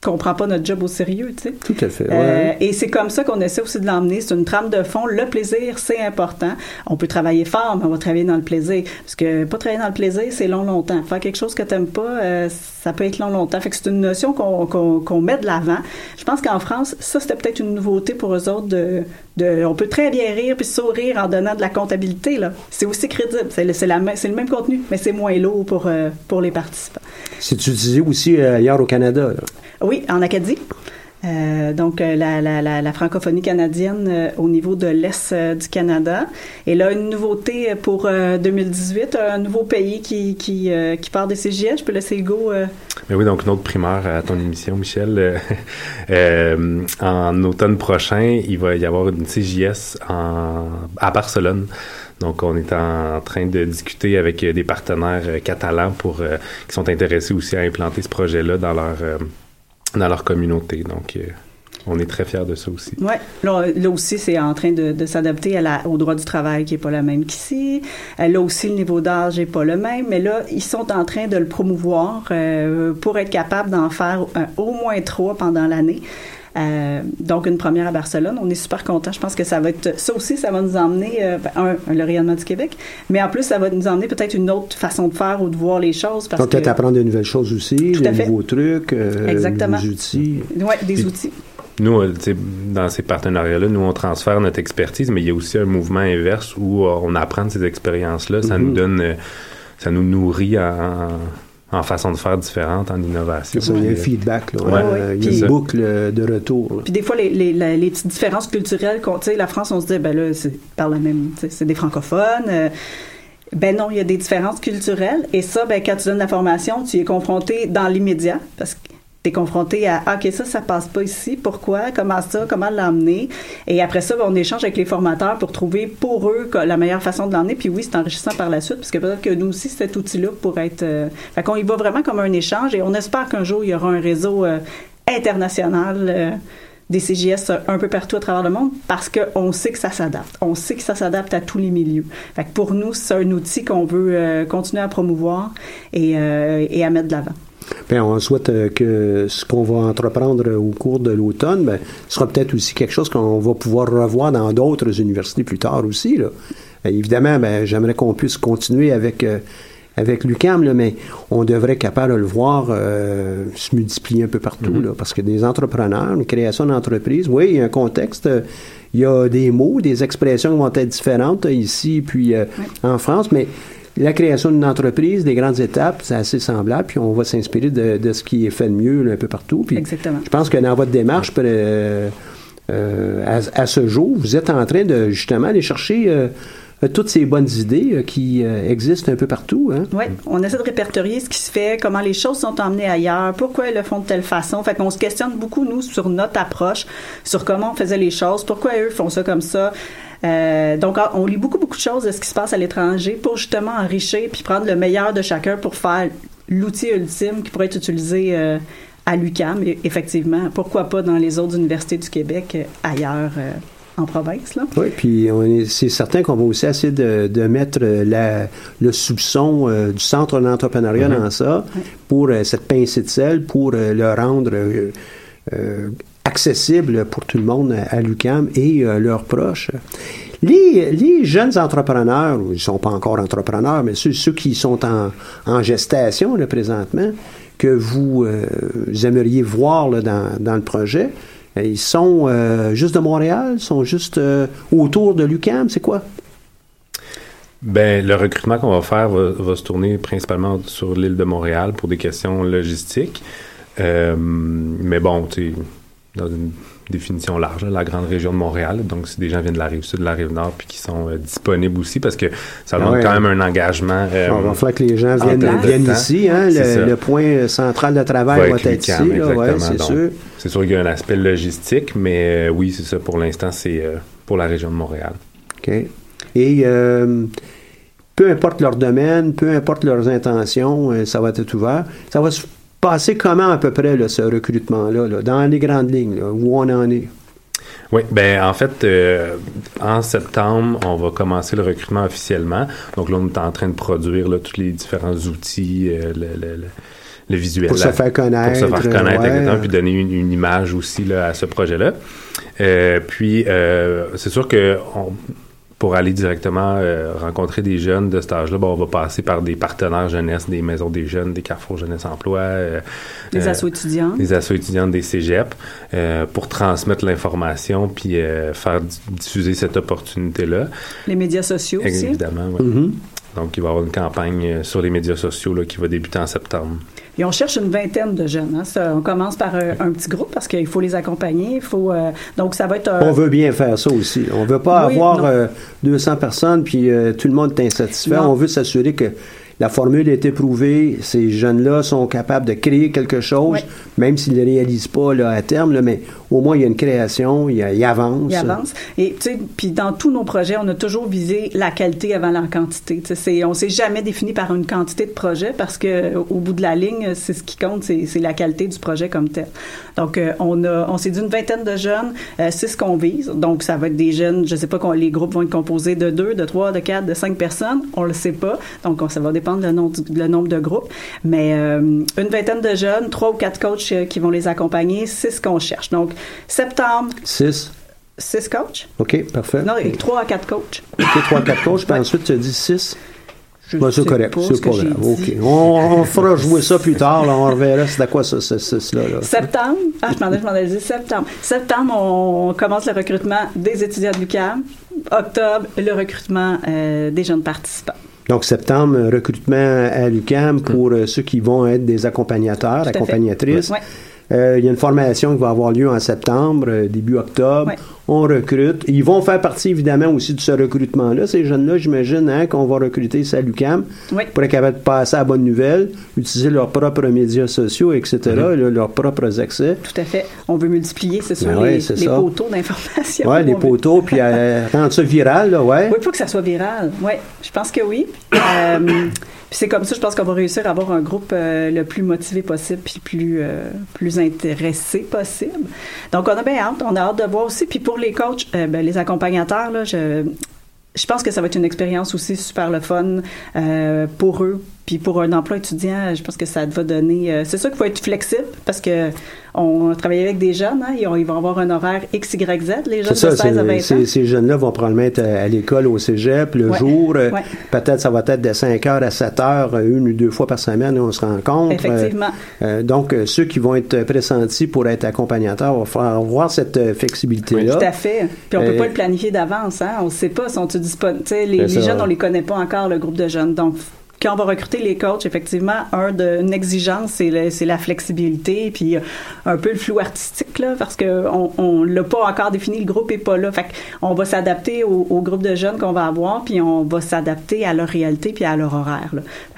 qu'on prend pas notre job au sérieux, tu sais. Tout à fait. Euh, et c'est comme ça qu'on essaie aussi de l'emmener. C'est une trame de fond. Le plaisir, c'est important. On peut travailler fort, mais on va travailler dans le plaisir. Parce que pas travailler dans le plaisir, c'est long, longtemps. Faire quelque chose que t'aimes pas, euh, ça peut être long, longtemps. Fait que c'est une notion qu'on met de l'avant. Je pense qu'en France, ça, c'était peut-être une nouveauté pour eux autres de, de, on peut très bien rire puis sourire en donnant de la comptabilité, là. C'est aussi crédible. C'est le, le même contenu, mais c'est moins lourd pour, euh, pour les participants. C'est utilisé aussi ailleurs au Canada, là. Oui, en Acadie. Euh, donc, euh, la, francophonie canadienne euh, au niveau de l'Est du Canada. Et là, une nouveauté pour 2018, un nouveau pays qui, part des CGS. Je peux laisser go. Mais oui, donc une autre primaire à ton émission, Michel. en automne prochain, il va y avoir une CJS en, à Barcelone. Donc, on est en train de discuter avec des partenaires catalans pour qui sont intéressés aussi à implanter ce projet-là dans leur dans leur communauté. Donc, euh, on est très fiers de ça aussi. Oui, là, là, aussi, c'est en train de, s'adapter au droit du travail qui n'est pas le même qu'ici. Euh, là aussi, le niveau d'âge n'est pas le même, mais là, ils sont en train de le promouvoir euh, pour être capable d'en faire au moins trois pendant l'année. Euh, donc, une première à Barcelone. On est super contents. Je pense que ça va être... Ça aussi, ça va nous emmener, euh, un, le rayonnement du Québec, mais en plus, ça va nous emmener peut-être une autre façon de faire ou de voir les choses. Parce Donc, peut-être apprendre de nouvelles choses aussi, de nouveaux trucs, euh, Exactement. des outils. Oui, des outils. Nous, dans ces partenariats-là, nous, on transfère notre expertise, mais il y a aussi un mouvement inverse où on apprend de ces expériences-là. Ça nous mm-hmm. donne, ça nous nourrit en, en façon de faire différente, en innovation. il y a un feedback, là, il y a une boucle de retour. Puis des fois, les, les, les, petites différences culturelles, tu sais, la France, on se dit, ben là, c'est par la même, c'est des francophones. Euh, ben non, il y a des différences culturelles. Et ça, ben, quand tu donnes la formation, tu y es confronté dans l'immédiat, parce que t'es confronté à ah, OK, ça, ça passe pas ici. Pourquoi? Comment ça? Comment l'emmener? Et après ça, on échange avec les formateurs pour trouver pour eux la meilleure façon de l'emmener. Puis oui, c'est enrichissant par la suite, parce que peut-être que nous aussi, cet outil-là pourrait être. Euh, fait qu'on y va vraiment comme un échange et on espère qu'un jour, il y aura un réseau euh, international. Euh, des CGS un peu partout à travers le monde parce qu'on sait que ça s'adapte. On sait que ça s'adapte à tous les milieux. Fait que pour nous, c'est un outil qu'on veut continuer à promouvoir et, et à mettre de l'avant. Bien, on souhaite euh, que ce qu'on va entreprendre au cours de l'automne ben, sera peut-être aussi quelque chose qu'on va pouvoir revoir dans d'autres universités plus tard aussi. Là. Euh, évidemment, ben, j'aimerais qu'on puisse continuer avec, euh, avec l'UCAM, mais on devrait être capable de le voir se multiplier un peu partout. Mm-hmm. là, parce que des entrepreneurs, une création d'entreprise, oui, il y a un contexte il y a des mots, des expressions qui vont être différentes ici puis en France, mais la création d'une entreprise, des grandes étapes, c'est assez semblable, puis on va s'inspirer de, ce qui est fait de mieux un peu partout. Puis Exactement. Je pense que dans votre démarche, euh, euh, à, ce jour, vous êtes en train de justement aller chercher euh, toutes ces bonnes idées qui existent un peu partout. Hein? Oui, on essaie de répertorier ce qui se fait, comment les choses sont emmenées ailleurs, pourquoi ils le font de telle façon. Fait qu'on se questionne beaucoup, nous, sur notre approche, sur comment on faisait les choses, pourquoi eux font ça comme ça. Euh, donc, on lit beaucoup, beaucoup de choses de ce qui se passe à l'étranger pour justement enrichir puis prendre le meilleur de chacun pour faire l'outil ultime qui pourrait être utilisé euh, à l'UCAM. Et effectivement, pourquoi pas dans les autres universités du Québec euh, ailleurs en province. Là. Oui, puis c'est certain qu'on va aussi essayer de, mettre la, le soupçon du centre d'entrepreneuriat mm-hmm. dans ça pour cette pincée de sel, pour le rendre accessible pour tout le monde à l'UCAM et euh, leurs proches. Les, jeunes entrepreneurs, ils ne sont pas encore entrepreneurs, mais ceux, qui sont en, gestation là, présentement, que vous, euh, aimeriez voir dans, le projet, euh, ils sont juste de Montréal, sont juste autour de l'UCAM, c'est quoi? Ben, le recrutement qu'on va faire va, se tourner principalement sur l'île de Montréal pour des questions logistiques. mais bon, tu dans une définition large, la grande région de Montréal. Donc, si des gens viennent de la rive sud, de la rive nord, puis qui sont euh, disponibles aussi, parce que ça demande quand même un engagement. Euh, il va falloir que les gens viennent, ici. Hein, le, point central de travail va, être ici. c'est sûr. C'est sûr qu'il y a un aspect logistique, mais euh, oui, c'est ça. Pour l'instant, c'est pour la région de Montréal. OK. Et peu importe leur domaine, peu importe leurs intentions, ça va être ouvert. Ça va se passer comment à peu près là, ce recrutement-là, dans les grandes lignes, où on en est? Oui, ben en fait, euh, en septembre, on va commencer le recrutement officiellement. Donc là, on est en train de produire là, tous les différents outils, euh, le, le, le, visuel. Pour se faire connaître. Pour se faire connaître, puis donner une, image aussi là, à ce projet-là. Euh, puis, c'est sûr que on, pour aller directement euh, rencontrer des jeunes de cet âge-là, on va passer par des partenaires jeunesse, des maisons des jeunes, des carrefours jeunesse emploi, euh, des euh, assos étudiants, des assos étudiantes, des cégeps, pour transmettre l'information puis faire diffuser cette opportunité-là. Les médias sociaux aussi. Évidemment, oui. Donc, il va y avoir une campagne sur les médias sociaux là, qui va débuter en septembre. Et on cherche une vingtaine de jeunes. Hein. Ça, on commence par un, un petit groupe parce qu'il faut les accompagner. Il faut, euh, donc, ça va être un... On veut bien faire ça aussi. On veut pas Oui, avoir non. euh, 200 personnes puis euh, tout le monde est insatisfait. Non. On veut s'assurer que la formule a été prouvée. Ces jeunes-là sont capables de créer quelque chose, Oui. même s'ils ne le réalisent pas là, à terme. là, mais au moins, il y a une création, il, y a- il avance. Il avance. Et tu sais, puis dans tous nos projets, on a toujours visé la qualité avant la quantité. C'est- on s'est jamais défini par une quantité de projet parce que au bout de la ligne, c'est ce qui compte, c'est la qualité du projet comme tel. Donc, euh, on a, on s'est dit une vingtaine de jeunes, euh, c'est ce qu'on vise. Donc, ça va être des jeunes. Je sais pas quand les groupes vont être composés de deux, de trois, de quatre, de cinq personnes. On le sait pas. Donc, on- ça va dépendre le nombre, du- le nombre de groupes. Mais euh, une vingtaine de jeunes, trois ou quatre coachs euh, qui vont les accompagner, c'est ce qu'on cherche. Donc, septembre, 6. six coachs. OK, parfait. Non, et 3 à 4 coachs. OK, 3, 4 coachs, puis ensuite, tu as dit 6. Je Ben, c'est correct, c'est ce pas grave. dit. OK. On, on fera jouer ça plus tard, là, on reverra c'est à quoi ça, ça, ça, cela, là. Septembre, ah, je m'en ai, je m'en ai dit septembre. Septembre, on commence le recrutement des étudiants de l'UQAM. Octobre, le recrutement euh, des jeunes participants. Donc, septembre, euh, recrutement à l'UCAM pour euh, ceux qui vont être des accompagnateurs, accompagnatrices. Euh, il y a une formation qui va avoir lieu en septembre, euh, début octobre. On recrute. Ils vont faire partie, évidemment, aussi de ce recrutement-là. Ces jeunes-là, j'imagine, hein, qu'on va recruter ici à l'UQAM Oui. pour être capable de passer à la bonne nouvelle, utiliser leurs propres médias sociaux, etc., là, leurs propres accès. Tout à fait. On veut multiplier, c'est sûr, Ben ouais, les, ça. poteaux d'information. Ouais, les poteaux, puis euh, rendre ça viral, là, ouais. Oui, il faut que ça soit viral. Oui, je pense que oui. Euh, puis c'est comme ça, je pense qu'on va réussir à avoir un groupe euh, le plus motivé possible, puis plus euh, plus intéressé possible. Donc on a bien hâte, on a hâte de voir aussi. Puis pour les coachs, euh, ben, les accompagnateurs, je pense que ça va être une expérience aussi super le fun euh, pour eux. Puis pour un emploi étudiant, je pense que ça va donner. euh, c'est sûr qu'il faut être flexible parce que on travaille avec des jeunes. Hein, ils, ont- ils vont avoir un horaire X, Y, Z, les jeunes de ça, 16 à 20 c'est- ans. ces, ces jeunes-là vont probablement être à, à l'école, au cégep, le Ouais. jour. euh, Ouais. Peut-être ça va être de 5 heures à 7 heures, euh, une ou deux fois par semaine, on se rencontre. Effectivement. Euh, donc, ceux qui vont être pressentis pour être accompagnateurs vont faire avoir cette flexibilité-là. Tout à fait. Puis on peut Euh, pas le planifier d'avance, hein. On ne sait pas, sont-ils disponibles. Les, les jeunes, on les connaît pas encore, le groupe de jeunes. Donc, quand on va recruter les coachs, effectivement, un de, une exigence, c'est la flexibilité, puis euh, un peu le flou artistique, là, parce que on, on l'a pas encore défini, le groupe est pas là. Fait on va s'adapter au, au groupe de jeunes qu'on va avoir, puis on va s'adapter à leur réalité puis à leur horaire.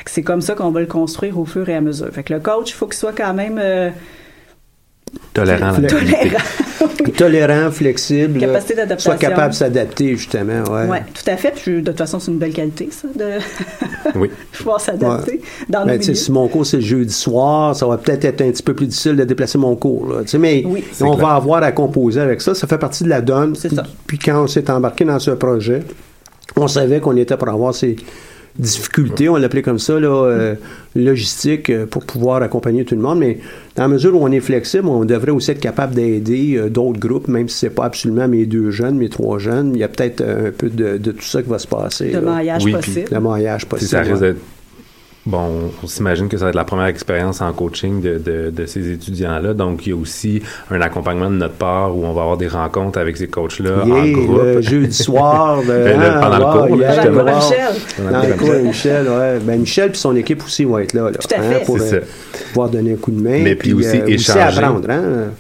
c'est comme ça qu'on va le construire au fur et à mesure. Fait que le coach, il faut qu'il soit quand même euh, Tolérant Tolérant. tolérant. Flexible, Capacité d'adaptation. soit capable de s'adapter, justement. Ouais. Oui, tout à fait. Puis, de toute façon, c'est une belle qualité, ça, de Oui. pouvoir s'adapter dans Ben, si mon cours c'est le jeudi soir, ça va peut-être être un petit peu plus difficile de déplacer mon cours. là. Tu sais, mais Oui. On clair. va avoir à composer avec ça. Ça fait partie de la donne. C'est ça. Puis quand on s'est embarqué dans ce projet, on savait qu'on était pour avoir ces difficultés, on l'appelait comme ça, là, euh, logistique, euh, pour pouvoir accompagner tout le monde. Mais dans la mesure où on est flexible, on devrait aussi être capable d'aider euh, d'autres groupes, même si c'est pas absolument mes deux jeunes, mes trois jeunes. Il y a peut-être un peu de, de tout ça qui va se passer. là. maillage Oui, possible. Le maillage Si possible. ça risque ouais. d'être- Bon, on s'imagine que ça va être la première expérience en coaching de, de, de ces étudiants-là. Donc, il y a aussi un accompagnement de notre part où on va avoir des rencontres avec ces coachs-là en groupe. le jeudi soir. de- Ben, le- ah, pendant le cours, yeah, Pendant le cours à wow. Michel. Pendant Dans le cours Michel, ouais. Ben, Michel puis son équipe aussi vont être là, là Tout à hein, fait. pour C'est euh, pouvoir donner un coup de main. Mais puis aussi échanger. apprendre, hein.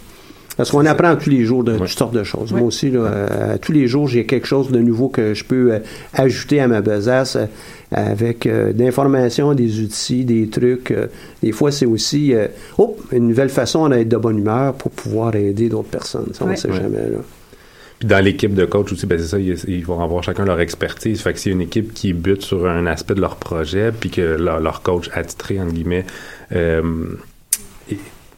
Parce qu'on apprend tous les jours de Ouais. toutes sortes de choses. Ouais. Moi aussi, là, euh, tous les jours, j'ai quelque chose de nouveau que je peux euh, ajouter à ma besace euh, avec euh, d'informations, des outils, des trucs. euh. des fois, c'est aussi euh, oh, une nouvelle façon d'être de bonne humeur pour pouvoir aider d'autres personnes. Ça, on ne Ouais. sait Ouais. jamais. Là. Puis dans l'équipe de coach aussi, ben c'est ça, ils, ils vont avoir chacun leur expertise. Fait que s'il y a une équipe qui bute sur un aspect de leur projet, puis que leur, leur coach attitré, entre guillemets, euh,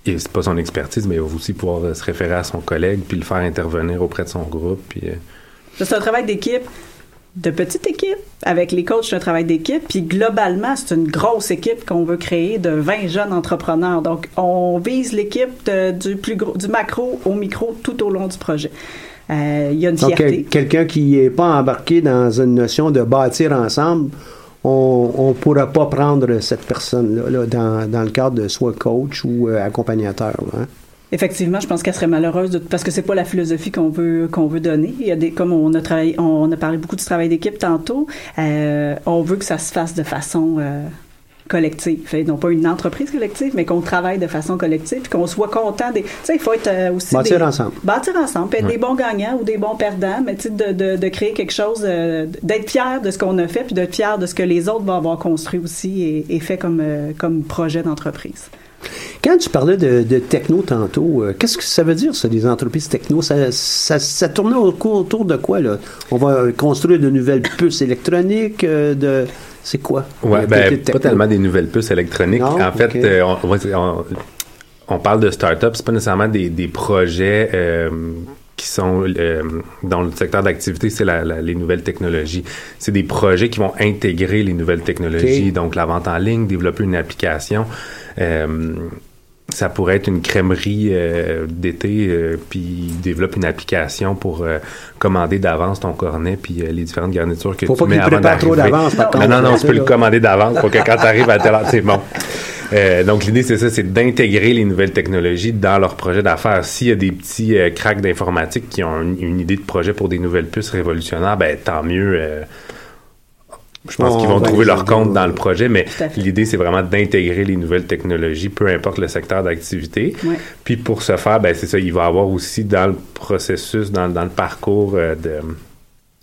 et, c'est pas son expertise, mais il va aussi pouvoir se référer à son collègue, puis le faire intervenir auprès de son groupe. Puis, euh, Ça, C'est un travail d'équipe, de petite équipe. Avec les coachs, c'est un travail d'équipe. Puis globalement, c'est une grosse équipe qu'on veut créer de 20 jeunes entrepreneurs. Donc, on vise l'équipe du, plus gros, du macro au micro tout au long du projet. Euh, Il y a une fierté. quel- quelqu'un qui n'est pas embarqué dans une notion de bâtir ensemble, on ne pourra pas prendre cette personne-là là, dans, dans le cadre de soit coach ou euh, accompagnateur. hein. Effectivement, je pense qu'elle serait malheureuse de, parce que c'est pas la philosophie qu'on veut qu'on veut donner. Comme on a travaillé, on a parlé beaucoup du travail d'équipe tantôt. Euh, on veut que ça se fasse de façon euh, collective, et non pas une entreprise collective, mais qu'on travaille de façon collective, qu'on soit content des. Tu sais, il faut être euh, aussi bâtir ensemble. Bâtir ensemble, être des bons gagnants ou des bons perdants, mais tu sais, de, de, de, créer quelque chose, euh, d'être fier de ce qu'on a fait, puis d'être fier de ce que les autres vont avoir construit aussi et, et fait comme euh, comme projet d'entreprise. Quand tu parlais de, de techno tantôt, euh, qu'est-ce que ça veut dire, ça, des entreprises techno? Ça, ça, ça tournait autour de quoi, là? On va construire de nouvelles puces électroniques, euh, de... C'est quoi? Ouais, ben, pas tellement des nouvelles puces électroniques. Non? en fait, euh, on, on- on parle de start-up, c'est pas nécessairement des, des projets euh, qui sont euh, dans le secteur d'activité, c'est la- la- les nouvelles technologies. C'est des projets qui vont intégrer les nouvelles technologies, donc la vente en ligne, développer une application. Ça pourrait être une crèmerie euh, d'été, euh, puis ils développent une application pour euh, commander d'avance ton cornet, puis euh, les différentes garnitures que Faut tu pas mets qu'ils avant préparent trop d'avance, Non, non, non, tu peux le commander d'avance pour que quand tu arrives à telle heure, c'est bon. Euh, donc l'idée c'est ça, c'est d'intégrer les nouvelles technologies dans leur projet d'affaires. S'il y a des petits euh, cracks d'informatique qui ont une, une idée de projet pour des nouvelles puces révolutionnaires, ben tant mieux. Je pense qu'ils vont trouver les leur compte dans le projet, mais l'idée c'est vraiment d'intégrer les nouvelles technologies, peu importe le secteur d'activité. Puis pour ce faire, ben c'est ça, il va y avoir aussi dans le processus, dans, dans le parcours euh, de,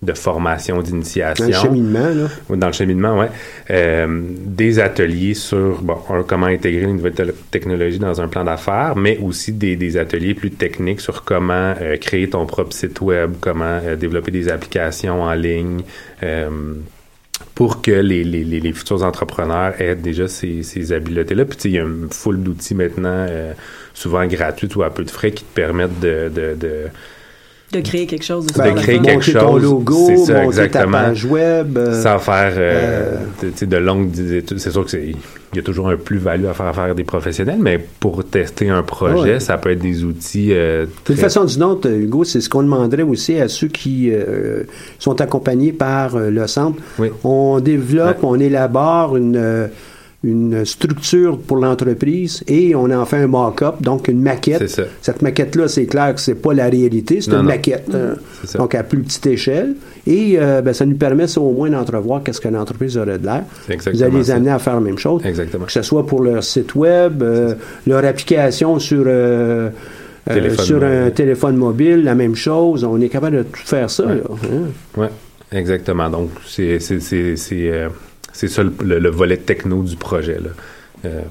de formation, d'initiation. Un cheminement, là. Dans le cheminement, ouais. Euh, des ateliers sur bon, un, comment intégrer une nouvelle te- technologie dans un plan d'affaires, mais aussi des, des ateliers plus techniques sur comment euh, créer ton propre site web, comment euh, développer des applications en ligne. Pour que les, les, les, futurs entrepreneurs aient déjà ces, ces habiletés-là. Puis, il y a une foule d'outils maintenant, euh, souvent gratuits ou à peu de frais, qui te permettent de, de, de, De créer quelque chose de, Ben, de créer quelque monter ton chose, logo, c'est ça, monter exactement. ta page web. euh, sans faire euh, euh, de, tu sais, de longues études. C'est sûr que c'est il y a toujours un plus-value à faire affaire à des professionnels, mais pour tester un projet, Ouais. ça peut être des outils. euh, De toute très- façon, d'une autre, Hugo, c'est ce qu'on demanderait aussi à ceux qui euh, sont accompagnés par euh, le centre. Oui. On développe, Ouais. on élabore une, euh, une structure pour l'entreprise et on en fait un mock-up, donc une maquette. Ça. Cette maquette-là, c'est clair que c'est pas la réalité, c'est une non. maquette. euh, C'est ça. donc à plus petite échelle. Et euh, ben, ça nous permet ça, au moins d'entrevoir qu'est-ce que l'entreprise aurait de l'air. Vous allez les ça. amener à faire la même chose. Exactement. Que ce soit pour leur site web, euh, leur application sur, euh, sur un téléphone mobile, la même chose. On est capable de tout faire ça. Ouais. là, hein. Ouais, exactement. Donc, c'est c'est- ça le volet techno du projet. Là. Euh,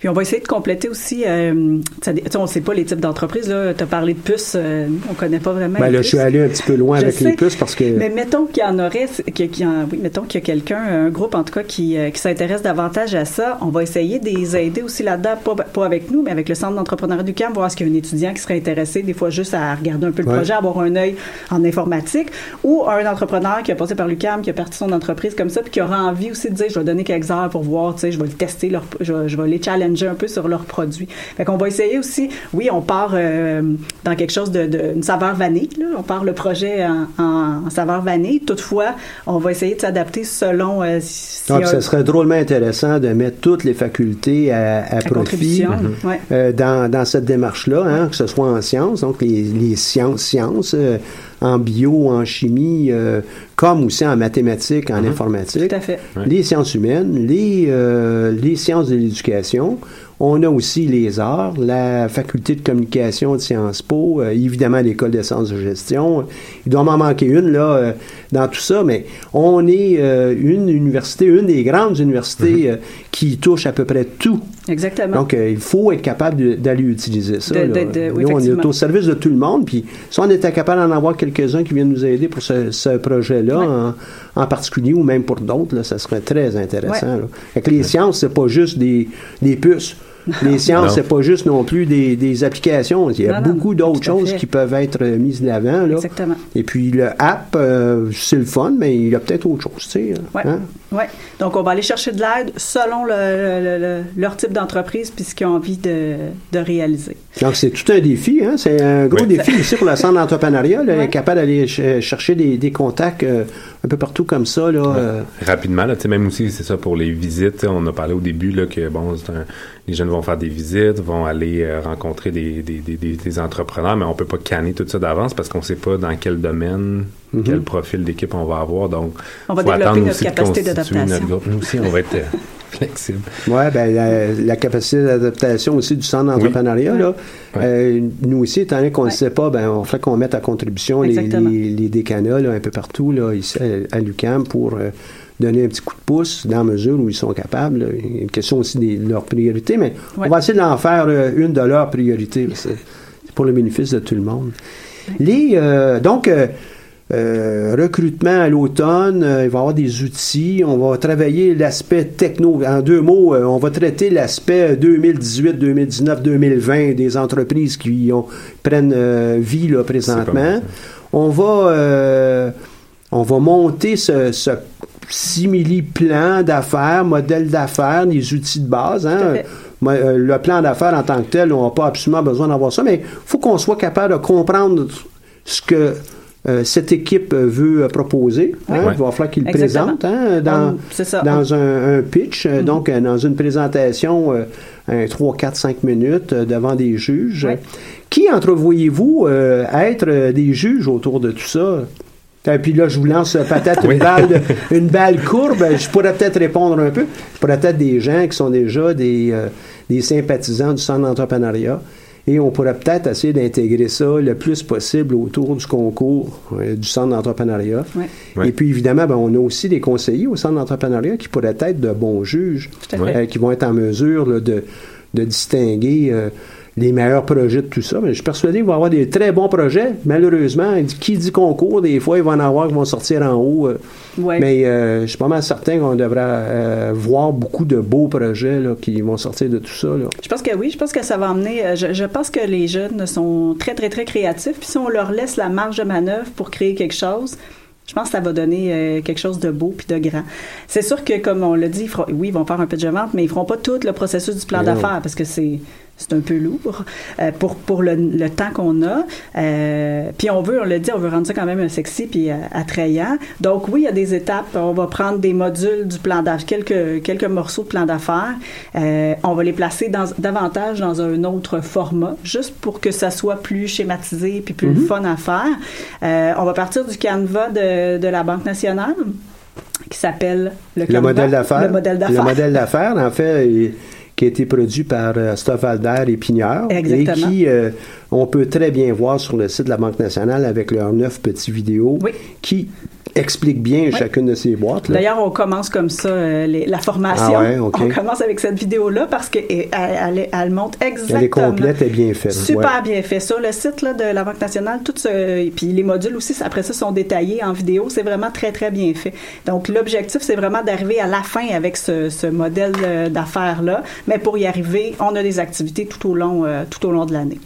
Puis on va essayer de compléter aussi, euh, ça sais, on ne sait pas les types d'entreprises. Tu as parlé de puces, euh, on ne connaît pas vraiment Ben les là, je suis allé un petit peu loin Je avec sais, les puces parce que. Mais mettons qu'il y en aurait, qu'il y en- oui, mettons qu'il y a quelqu'un, un groupe en tout cas, qui, euh, qui s'intéresse davantage à ça. On va essayer de les aider aussi là-dedans, pas, pas avec nous, mais avec le Centre d'entrepreneuriat du CAM, voir qu'il y a un étudiant qui serait intéressé, des fois juste à regarder un peu le Ouais. projet, avoir un œil en informatique, ou un entrepreneur qui a passé par l'UCAM, qui a parti son entreprise comme ça, puis qui aura envie aussi de dire, je vais donner quelques heures pour voir, tu sais, je vais le tester, leur, je, vais- je vais les challenger un peu sur leurs produits. Fait qu'on va essayer aussi, oui, on part euh, dans quelque chose de, de- une saveur vanille, là. on part le projet en, en- saveur vanille. Toutefois, on va essayer de s'adapter selon euh, si Donc, un- ça serait drôlement intéressant de mettre toutes les facultés à, à à profit. Mm-hmm. Ouais. euh, dans, dans cette démarche-là, hein, que ce soit en sciences, donc les, les sciences, sciences euh, en bio, en chimie, euh, comme aussi en mathématiques, en informatique, Tout à fait. Ouais. les sciences humaines, les, euh, les sciences de l'éducation. On a aussi les arts, la faculté de communication de Sciences Po, euh, évidemment l'école des sciences de gestion. Il doit m'en manquer une là euh, dans tout ça, mais on est euh, une université, une des grandes universités euh, qui touche à peu près tout. Exactement. Donc euh, il faut être capable d'aller utiliser ça. De- là. de- de- oui, on est au service de tout le monde, puis si on était capable d'en avoir quelques-uns qui viennent nous aider pour ce, ce projet-là, Ouais. en, en particulier, ou même pour d'autres, ça serait très intéressant. Ouais. que les sciences, c'est pas juste des, des puces. Les sciences, c'est pas juste non plus des, des applications. Il y a Non, beaucoup d'autres choses fait. qui peuvent être euh, mises de l'avant. là. Exactement. Et puis le app, euh, c'est le fun, mais il y a peut-être autre chose. Tu sais, Ouais. hein? Ouais. Donc, on va aller chercher de l'aide selon le, le- le- leur type d'entreprise puis ce qu'ils ont envie de, de réaliser. Donc, c'est tout un défi. Hein? C'est un gros Oui. défi ici pour le centre d'entrepreneuriat. Ouais. capable d'aller ch- chercher des, des contacts euh, un peu partout comme ça. Là, euh, rapidement, là, même aussi, c'est ça pour les visites. On a parlé au début là, que bon, c'est un- les jeunes vont faire des visites, vont aller euh, rencontrer des, des, des, des, entrepreneurs, mais on peut pas canner tout ça d'avance parce qu'on sait pas dans quel domaine, Mhm. quel profil d'équipe on va avoir. Donc, On va faut développer attendre notre capacité d'adaptation. Nous aussi, on va être euh, flexible. Oui, ben, la, la capacité d'adaptation aussi du centre d'entrepreneuriat. Ouais. Euh, nous aussi, étant donné qu'on ne Ouais. sait pas, ben, on fait qu'on mette à contribution les, Exactement. les, les décanats là, un peu partout là, ici à, à l'UQAM pour euh, donner un petit coup de pouce dans la mesure où ils sont capables. là. Il y a une question aussi de leurs priorités, mais Ouais. on va essayer d'en faire euh, une de leurs priorités. C'est pour le bénéfice de tout le monde. Les, euh, donc, euh, euh, recrutement à l'automne, euh, il va y avoir des outils, on va travailler l'aspect techno. En deux mots, euh, on va traiter l'aspect 2018, 2019, 2020 des entreprises qui ont, prennent euh, vie là, présentement. On va, euh, on va monter ce, ce simili-plan d'affaires, modèle d'affaires, les outils de base. Hein. Euh, Le plan d'affaires en tant que tel, on n'a pas absolument besoin d'avoir ça, mais il faut qu'on soit capable de comprendre ce que euh, cette équipe veut euh, proposer. hein. Il va falloir qu'il présente hein, dans, On- un, un pitch, euh, donc dans une présentation, euh, un 3, 4, 5 minutes euh, devant des juges. Qui entrevoyez-vous être des juges autour de tout ça? Et puis là, je vous lance peut-être Oui. une, balle, une balle courbe. Je pourrais peut-être répondre un peu. Je pourrais peut-être des gens qui sont déjà des, euh, des sympathisants du centre d'entrepreneuriat. Et on pourrait peut-être essayer d'intégrer ça le plus possible autour du concours euh, du centre d'entrepreneuriat. Et puis évidemment, ben, on a aussi des conseillers au centre d'entrepreneuriat qui pourraient être de bons juges, Tout à fait. euh, qui vont être en mesure là, de, de distinguer euh, les meilleurs projets de tout ça. Mais je suis persuadé qu'il va y avoir des très bons projets. Malheureusement, qui dit concours, des fois, il va en avoir qui vont sortir en haut. euh, Ouais. Mais euh, je suis pas mal certain qu'on devrait euh, voir beaucoup de beaux projets là, qui vont sortir de tout ça. Là. Je pense que oui, je pense que ça va emmener. euh, Je, je pense que les jeunes sont très, très, très créatifs. Puis si on leur laisse la marge de manœuvre pour créer quelque chose, je pense que ça va donner euh, quelque chose de beau puis de grand. C'est sûr que, comme on l'a dit, ils feront- oui, ils vont faire un peu de vente, mais ils feront pas tout le processus du plan d'affaires parce que c'est c'est un peu lourd euh, pour pour le, le temps qu'on a. Euh, puis on veut, on l'a dit, on veut rendre ça quand même sexy puis euh, attrayant. Donc oui, il y a des étapes. On va prendre des modules du plan d'affaires, quelques quelques morceaux de plan d'affaires. Euh, on va les placer dans, davantage dans un autre format, juste pour que ça soit plus schématisé puis plus Mhm. le fun à faire. On va partir du Canva de, de la Banque nationale qui s'appelle le, Le Canva, modèle d'affaires. Le modèle d'affaires. Le modèle d'affaires, en fait, il- qui a été produit par euh, Stoffelder et Pigneur. Exactement. Et qui, euh, on peut très bien voir sur le site de la Banque nationale avec leurs neuf petits vidéos Oui. qui expliquent bien chacune de ces boîtes. D'ailleurs, on commence comme ça euh, les- la formation. Ah ouais. On commence avec cette vidéo-là parce qu'elle elle, elle, montre exactement. Elle est complète et bien faite. Super Ouais. bien fait. Sur le site là, de la Banque nationale, tout ce, et puis les modules aussi, après ça, sont détaillés en vidéo. C'est vraiment très, très bien fait. Donc, l'objectif, c'est vraiment d'arriver à la fin avec ce, ce modèle euh, d'affaires-là. Mais pour y arriver, on a des activités tout au long, euh, tout au long de l'année.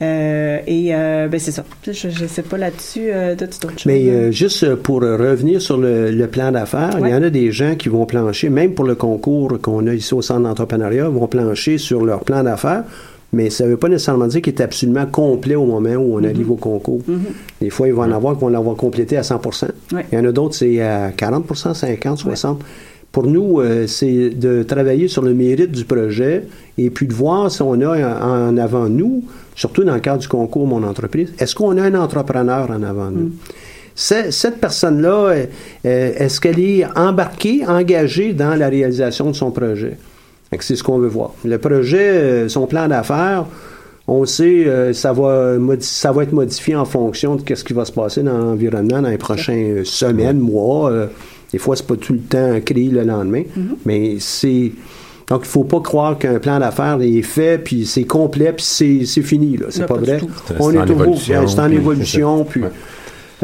Euh, et euh, ben c'est ça. Je ne sais pas là-dessus euh, de toute autre chose. Mais euh, juste pour euh, revenir sur le, le plan d'affaires, il y en a des gens qui vont plancher, même pour le concours qu'on a ici au centre d'entrepreneuriat, vont plancher sur leur plan d'affaires, mais ça ne veut pas nécessairement dire qu'il est absolument complet au moment où on arrive au concours. Des fois, il va en avoir qui vont l'avoir complété à 100 Ouais. Il y en a d'autres, c'est à 40% 50 60 Pour nous, euh, c'est de travailler sur le mérite du projet et puis de voir si on a en, avant nous, surtout dans le cadre du concours Mon entreprise, est-ce qu'on a un entrepreneur en avant nous? C'est- Cette personne-là, euh, euh, est-ce qu'elle est embarquée, engagée dans la réalisation de son projet? C'est ce qu'on veut voir. Le projet, euh, son plan d'affaires, on sait, euh, ça, va ça va être modifié en fonction de ce qui va se passer dans l'environnement dans les prochaines semaines, mois. euh, des fois, c'est pas tout le temps créé le lendemain, mais c'est... Donc, il faut pas croire qu'un plan d'affaires est fait, puis c'est complet, puis c'est, c'est fini. Là. C'est pas pas vrai. On est toujours... évolution, C'est en évolution, puis... Ouais.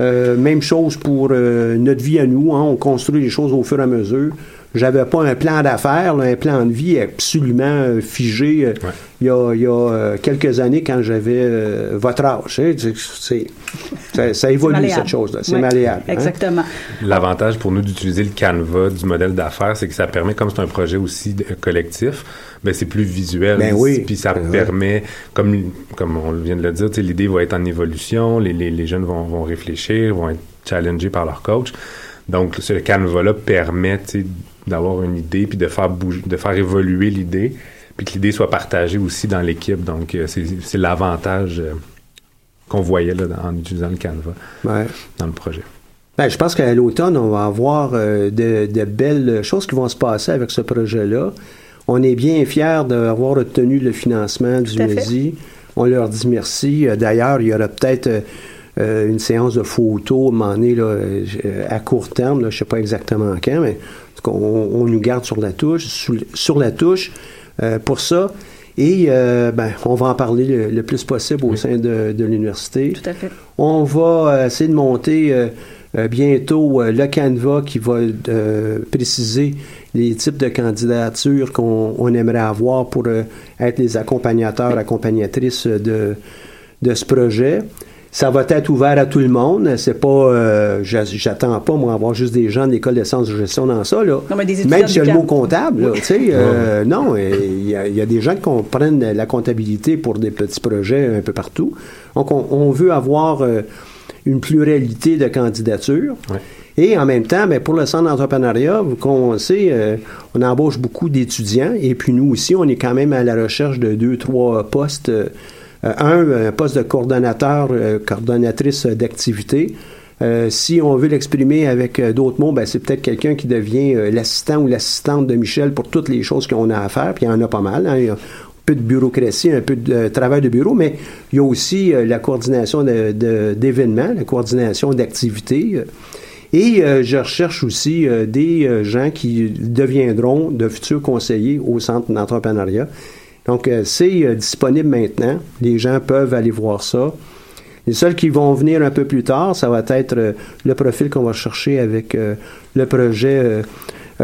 Euh, même chose pour euh, notre vie à nous. hein, on construit les choses au fur et à mesure. J'avais pas un plan d'affaires, un plan de vie absolument euh, figé euh, Ouais. il y a, il y a, euh, quelques années quand j'avais euh, votre âge. hein. C'est- c'est- ça, ça évolue, malléable. cette chose-là. C'est Ouais, malléable. hein. Exactement. L'avantage pour nous d'utiliser le Canva du modèle d'affaires, c'est que ça permet, comme c'est un projet aussi de- collectif, ben c'est plus visuel. Ben oui. Puis ça Ben ouais. permet, comme, comme on vient de le dire, l'idée va être en évolution, les, les, les jeunes vont, vont réfléchir, vont être challengés par leur coach. Donc, ce Canva-là permet tu sais, d'avoir une idée puis de faire bouger, de faire évoluer l'idée puis que l'idée soit partagée aussi dans l'équipe. Donc, euh, c'est l'avantage euh, qu'on voyait là, en utilisant le Canva dans le projet. Ben, je pense qu'à l'automne, on va avoir euh, de, belles choses qui vont se passer avec ce projet-là. On est bien fiers d'avoir obtenu le financement du MEDI. On leur dit merci. D'ailleurs, il y aura peut-être une séance de photos à à court terme. je ne sais pas exactement quand, mais on, nous garde sur la touche. sur la touche. Euh, pour ça. Et euh, ben, on va en parler le, plus possible au sein de, l'université. Tout à fait. On va euh, essayer de monter bientôt le canevas qui va préciser les types de candidatures qu'on aimerait avoir pour être les accompagnateurs, accompagnatrices de, de ce projet. Ça va être ouvert à tout le monde. C'est pas, euh, j'attends pas moi avoir juste des gens de l'école de sciences de gestion dans ça là. Non, mais des Même s'il y a le mot comptable, tu sais, euh, non, il y, a, des gens qui comprennent la comptabilité pour des petits projets un peu partout. Donc on, veut avoir euh, une pluralité de candidatures. Et en même temps, ben, pour le centre d'entrepreneuriat, qu'on sait, on embauche beaucoup d'étudiants. Et puis nous aussi, on est quand même à la recherche de deux, trois postes euh, un, un poste de coordonnateur, euh, coordonnatrice d'activité. Euh, si on veut l'exprimer avec d'autres mots, ben, c'est peut-être quelqu'un qui devient l'assistant ou l'assistante de Michel pour toutes les choses qu'on a à faire, puis il y en a pas mal. Hein. Il y a un peu de bureaucratie, un peu de travail de bureau, mais il y a aussi la coordination d'événements, la coordination d'activités. Et je recherche aussi des gens qui deviendront de futurs conseillers au centre d'entrepreneuriat. Donc, euh, c'est euh, disponible maintenant. Les gens peuvent aller voir ça. Les seuls qui vont venir un peu plus tard, ça va être euh, le profil qu'on va chercher avec le projet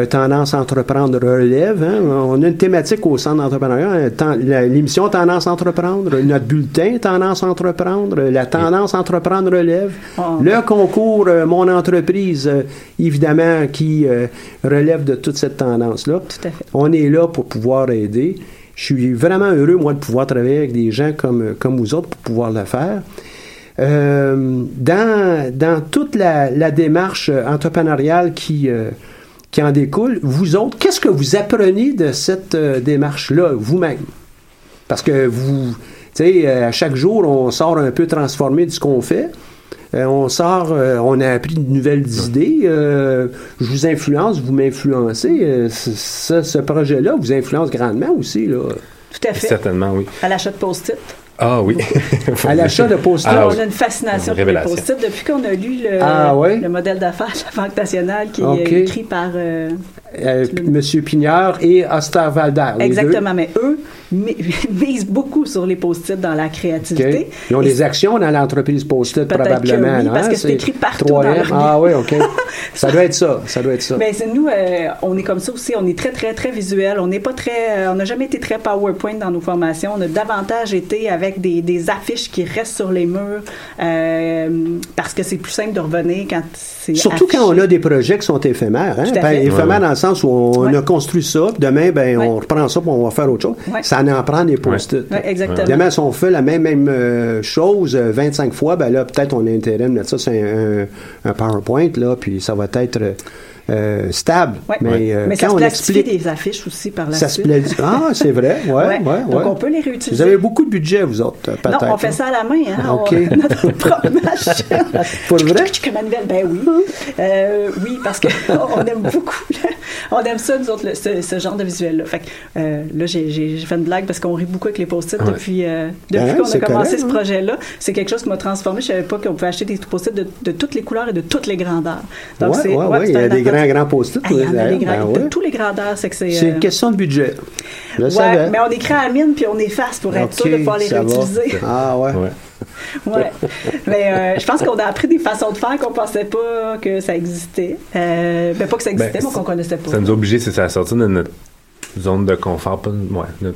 Tendance Entreprendre Relève. Hein. On a une thématique au centre d'entrepreneuriat, l'émission Tendance Entreprendre, notre bulletin Tendance Entreprendre, la Tendance Entreprendre Relève, ah. le concours Mon entreprise, évidemment, qui relève de toute cette tendance-là. On est là pour pouvoir aider. Je suis vraiment heureux, moi, de pouvoir travailler avec des gens comme, comme vous autres pour pouvoir le faire. Euh, dans, dans, toute la, démarche entrepreneuriale qui, euh, qui en découle, vous autres, qu'est-ce que vous apprenez de cette euh, démarche-là vous-même? Parce que vous, tu sais, à chaque jour, on sort un peu transformé de ce qu'on fait. Euh, on sort, euh, on a appris de nouvelles idées. Euh, je vous influence, vous m'influencez. ce projet-là vous influence grandement aussi. Là. Tout à fait. Certainement, oui. À l'achat de post-it. Ah oui. à l'achat de post-it. on a une fascination pour les post-it depuis qu'on a lu le, ah, le modèle d'affaires de la Banque nationale qui est écrit par euh, Monsieur Pignard et Oscar Valder. Exactement, mais eux misent beaucoup sur les post-it dans la créativité. Ils ont des actions dans l'entreprise post-it probablement. Oui, parce que c'est écrit partout dans le Ah oui, OK. ça doit être ça. Ça doit être ça. Mais nous, euh, on est comme ça aussi. On est très, très, très visuel. On n'est pas très. Euh, on n'a jamais été très PowerPoint dans nos formations. On a davantage été avec des, des affiches qui restent sur les murs parce que c'est plus simple de revenir quand c'est. Surtout quand on a des projets qui sont éphémères. Hein? éphémères dans sens où on a construit ça, puis demain, ben, on reprend ça, puis on va faire autre chose. Ça en prend des post-it. exactement. Demain, si on fait la même, même euh, chose 25 euh, fois, ben là, peut-être on a intérêt de mettre ça sur un, un PowerPoint, là, puis ça va être euh, stable. Mais, euh, ça se explique des affiches aussi par la ça suite. Se ah, c'est vrai. Ouais, ouais. Ouais, Donc, on peut les réutiliser. Vous avez beaucoup de budget, vous autres, peut-être. Non, on fait ça à la main. Hein? OK. On, notre propre machine. Pour vrai? Ben oui. Euh, oui, parce qu'on aime beaucoup. on aime ça, nous autres, ce, genre de visuel-là. Fait euh, là, j'ai fait une blague parce qu'on rit beaucoup avec les post-it depuis, depuis ben, qu'on a commencé ce hein. projet-là. C'est quelque chose qui m'a transformé. Je savais pas qu'on pouvait acheter des post-it de, toutes les couleurs et de toutes les grandeurs. Donc, c'est ouais, il grands grand post-it. il y en a les grands, ben de tous les grandeurs, c'est que c'est... C'est une euh, question de budget. Je ouais, mais on écrit à la mine puis on efface pour être sûr de pouvoir les réutiliser. Ah ouais. ouais. ouais. Mais euh, je pense qu'on a appris des façons de faire qu'on pensait pas que ça existait. Euh, ben, pas que ça existait, ben, mais qu'on connaissait pas. Ça nous a obligés, c'est ça, à sortir de notre zone de confort, ouais,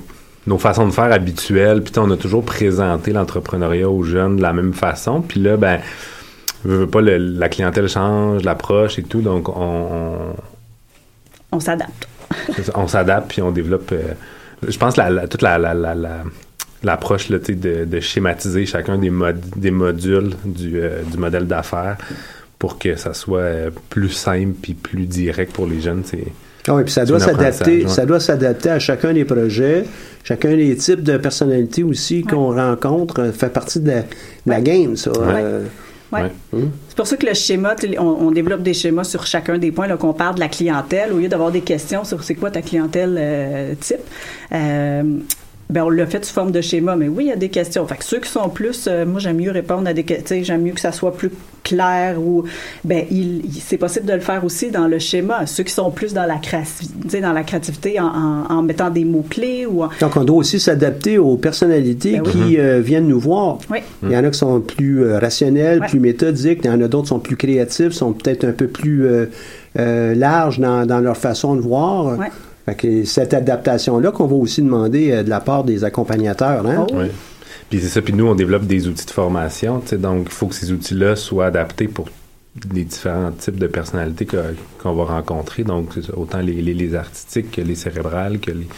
nos façons de faire habituelles. Puis on a toujours présenté l'entrepreneuriat aux jeunes de la même façon. Puis là, ben pas, la clientèle change, l'approche et tout, donc on... On, s'adapte. on s'adapte, puis on développe... Euh, je pense la, toute la, l'approche de, de, schématiser chacun des, des modules du, euh, du modèle d'affaires pour que ça soit euh, plus simple puis plus direct pour les jeunes, c'est Ah oui, puis ça doit s'adapter, ça doit s'adapter à chacun des projets, chacun des types de personnalités aussi qu'on rencontre, fait partie de la, game, ça. Euh. Hum. C'est pour ça que le schéma, on, développe des schémas sur chacun des points, qu'on parle de la clientèle, au lieu d'avoir des questions sur c'est quoi ta clientèle euh, type. Ben, on l'a fait sous forme de schéma, mais oui, il y a des questions. Fait que ceux qui sont plus, euh, moi, j'aime mieux répondre à des questions, j'aime mieux que ça soit plus clair ou, ben, il, c'est possible de le faire aussi dans le schéma. Ceux qui sont plus dans la créativité, dans la créativité en, en, mettant des mots-clés ou Donc, on doit aussi s'adapter aux personnalités ben qui euh, viennent nous voir. Oui. Il y en a qui sont plus euh, rationnels, plus méthodiques. Il y en a d'autres qui sont plus créatifs, sont peut-être un peu plus larges dans, dans, leur façon de voir. Oui cette adaptation-là qu'on va aussi demander euh, de la part des accompagnateurs. Hein? Oh oui. Puis c'est ça, puis nous, on développe des outils de formation, donc il faut que ces outils-là soient adaptés pour les différents types de personnalités qu'on va rencontrer, donc autant les, les, artistiques que les cérébrales, que les,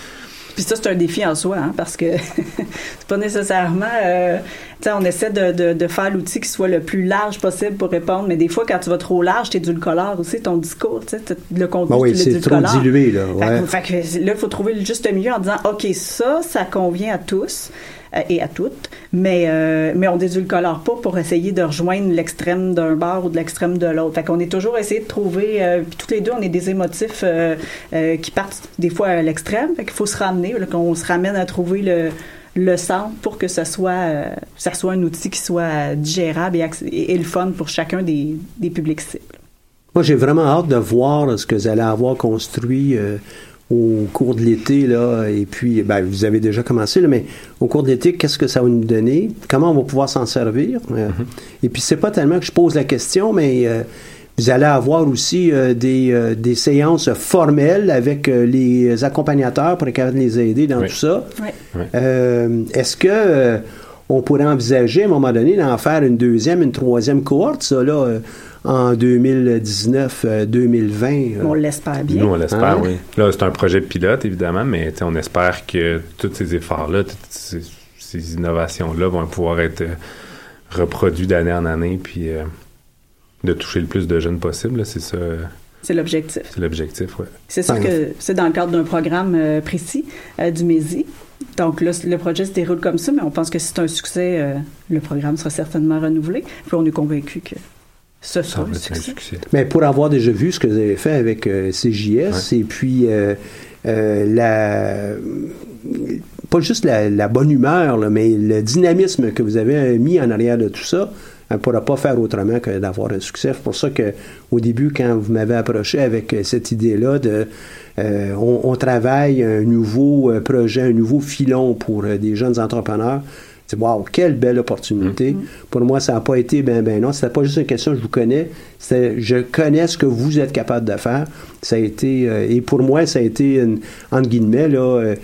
puis ça, c'est un défi en soi, hein, parce que c'est pas nécessairement... Euh, tu sais, on essaie de, de, de faire l'outil qui soit le plus large possible pour répondre, mais des fois, quand tu vas trop large, tu le colère aussi, ton discours, tu sais, le contenu, ben oui, c'est trop dilué, là. Ouais. Fait, que, là, il faut trouver le juste milieu en disant, OK, ça, ça convient à tous. Euh, et à toutes, mais, euh, mais on désulcolore pas pour essayer de rejoindre l'extrême d'un bar ou de l'extrême de l'autre. Fait qu'on est toujours essayé de trouver, euh, puis toutes les deux, on est des émotifs qui partent des fois à l'extrême, fait qu'il faut se ramener, qu'on se ramène à trouver le, le centre pour que ça soit, ça soit un outil qui soit digérable et, et, le fun pour chacun des, des publics cibles. Moi, j'ai vraiment hâte de voir ce que vous allez avoir construit au cours de l'été, là, et puis, ben, vous avez déjà commencé, là, mais au cours de l'été, qu'est-ce que ça va nous donner? Comment on va pouvoir s'en servir? Euh, mm-hmm. Et puis, c'est pas tellement que je pose la question, mais euh, vous allez avoir aussi euh, des, des, séances formelles avec les accompagnateurs pour être les aider dans tout ça. Oui. Est-ce que on pourrait envisager à un moment donné d'en faire une deuxième, une troisième cohorte, ça, là? en 2019-2020. Euh. On l'espère bien. Nous, on l'espère, hein? oui. Là, c'est un projet pilote, évidemment, mais on espère que tous ces efforts-là, toutes ces, innovations-là vont pouvoir être euh, reproduits d'année en année, puis euh, de toucher le plus de jeunes possible. C'est ça. C'est l'objectif. C'est l'objectif, oui. C'est sûr que c'est dans le cadre d'un programme précis du MESI. Donc là, le projet se déroule comme ça, mais on pense que si c'est un succès, le programme sera certainement renouvelé. Puis on est convaincu que ce sera Mais pour avoir déjà vu ce que vous avez fait avec euh, CJS et puis euh, euh, la pas juste la, bonne humeur, mais le dynamisme que vous avez mis en arrière de tout ça, ne pourra pas faire autrement que d'avoir un succès. C'est pour ça que au début, quand vous m'avez approché avec cette idée-là de on, on, travaille un nouveau projet, un nouveau filon pour des jeunes entrepreneurs, c'est wow, quelle belle opportunité. Mm. Pour moi, ça n'a pas été ben ben non. C'était pas juste une question je vous connais. C'était je connais ce que vous êtes capable de faire. Ça a été euh, et pour moi, ça a été une, entre guillemets là, euh,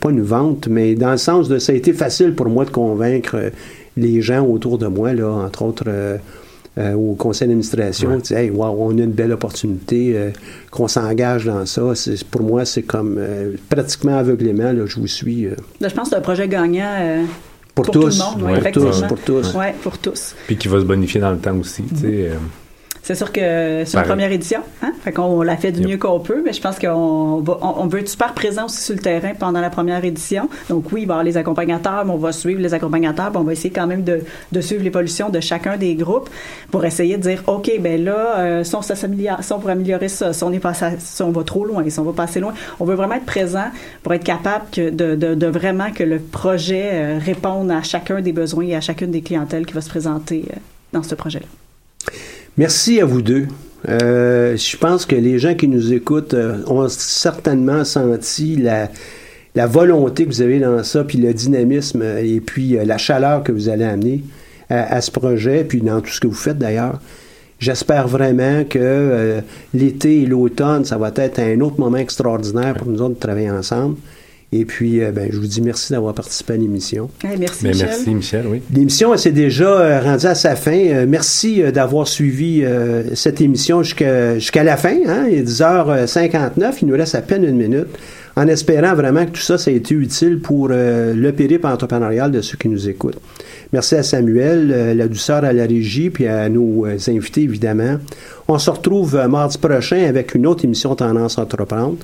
pas une vente, mais dans le sens de ça a été facile pour moi de convaincre euh, les gens autour de moi là, entre autres. au conseil d'administration, ouais. hey, wow, on a une belle opportunité, qu'on s'engage dans ça. Pour moi, c'est comme pratiquement aveuglément, là, je vous suis. je pense que c'est un projet gagnant pour, tous. Tout le monde, pour, tous, pour tous. Ouais, pour tous. Puis qui va se bonifier dans le temps aussi. tu sais. C'est sûr que c'est une première édition, hein? Fait qu'on l'a fait du mieux qu'on peut, mais je pense qu'on va, on, veut être super présent aussi sur le terrain pendant la première édition. Donc oui, il va y avoir les accompagnateurs, mais on va suivre les accompagnateurs, on va essayer quand même de, de suivre l'évolution de chacun des groupes pour essayer de dire, OK, ben là, euh, si, on si on pour améliorer ça, si on, est passé, si on va trop loin, si on va passer loin, on veut vraiment être présent pour être capable que de, de, de, vraiment que le projet euh, réponde à chacun des besoins et à chacune des clientèles qui va se présenter euh, dans ce projet-là. Merci à vous deux. Euh, je pense que les gens qui nous écoutent euh, ont certainement senti la, volonté que vous avez dans ça, puis le dynamisme euh, et puis la chaleur que vous allez amener à, ce projet, puis dans tout ce que vous faites d'ailleurs. J'espère vraiment que l'été et l'automne, ça va être un autre moment extraordinaire pour nous autres de travailler ensemble. Et puis, euh, ben, je vous dis merci d'avoir participé à l'émission. merci, Michel. Merci, Michel, oui. L'émission s'est déjà euh, rendue à sa fin. Euh, merci d'avoir suivi cette émission jusqu'à la fin. Hein? Il est 10h59. Il nous reste à peine une minute. en espérant vraiment que tout ça, ça a été utile pour euh, le périple entrepreneurial de ceux qui nous écoutent. Merci à Samuel, euh, la douceur à la régie, puis à nos euh, invités, évidemment. On se retrouve mardi prochain avec une autre émission Tendance Entreprendre.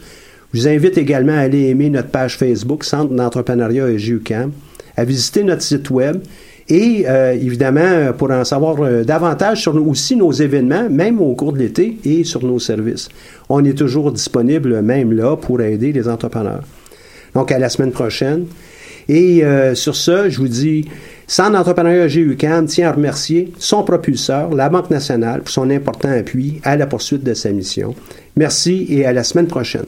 Je vous invite également à aller aimer notre page Facebook, Centre d'entrepreneuriat EGUCAM, à visiter notre site web et évidemment pour en savoir davantage sur aussi nos événements, même au cours de l'été et sur nos services on est toujours disponible même là pour aider les entrepreneurs. Donc, à la semaine prochaine. Et euh, sur ce, je vous dis, Centre d'entrepreneuriat GUCAM tient à remercier son propulseur, la Banque nationale, pour son important appui à la poursuite de sa mission. Merci et à la semaine prochaine.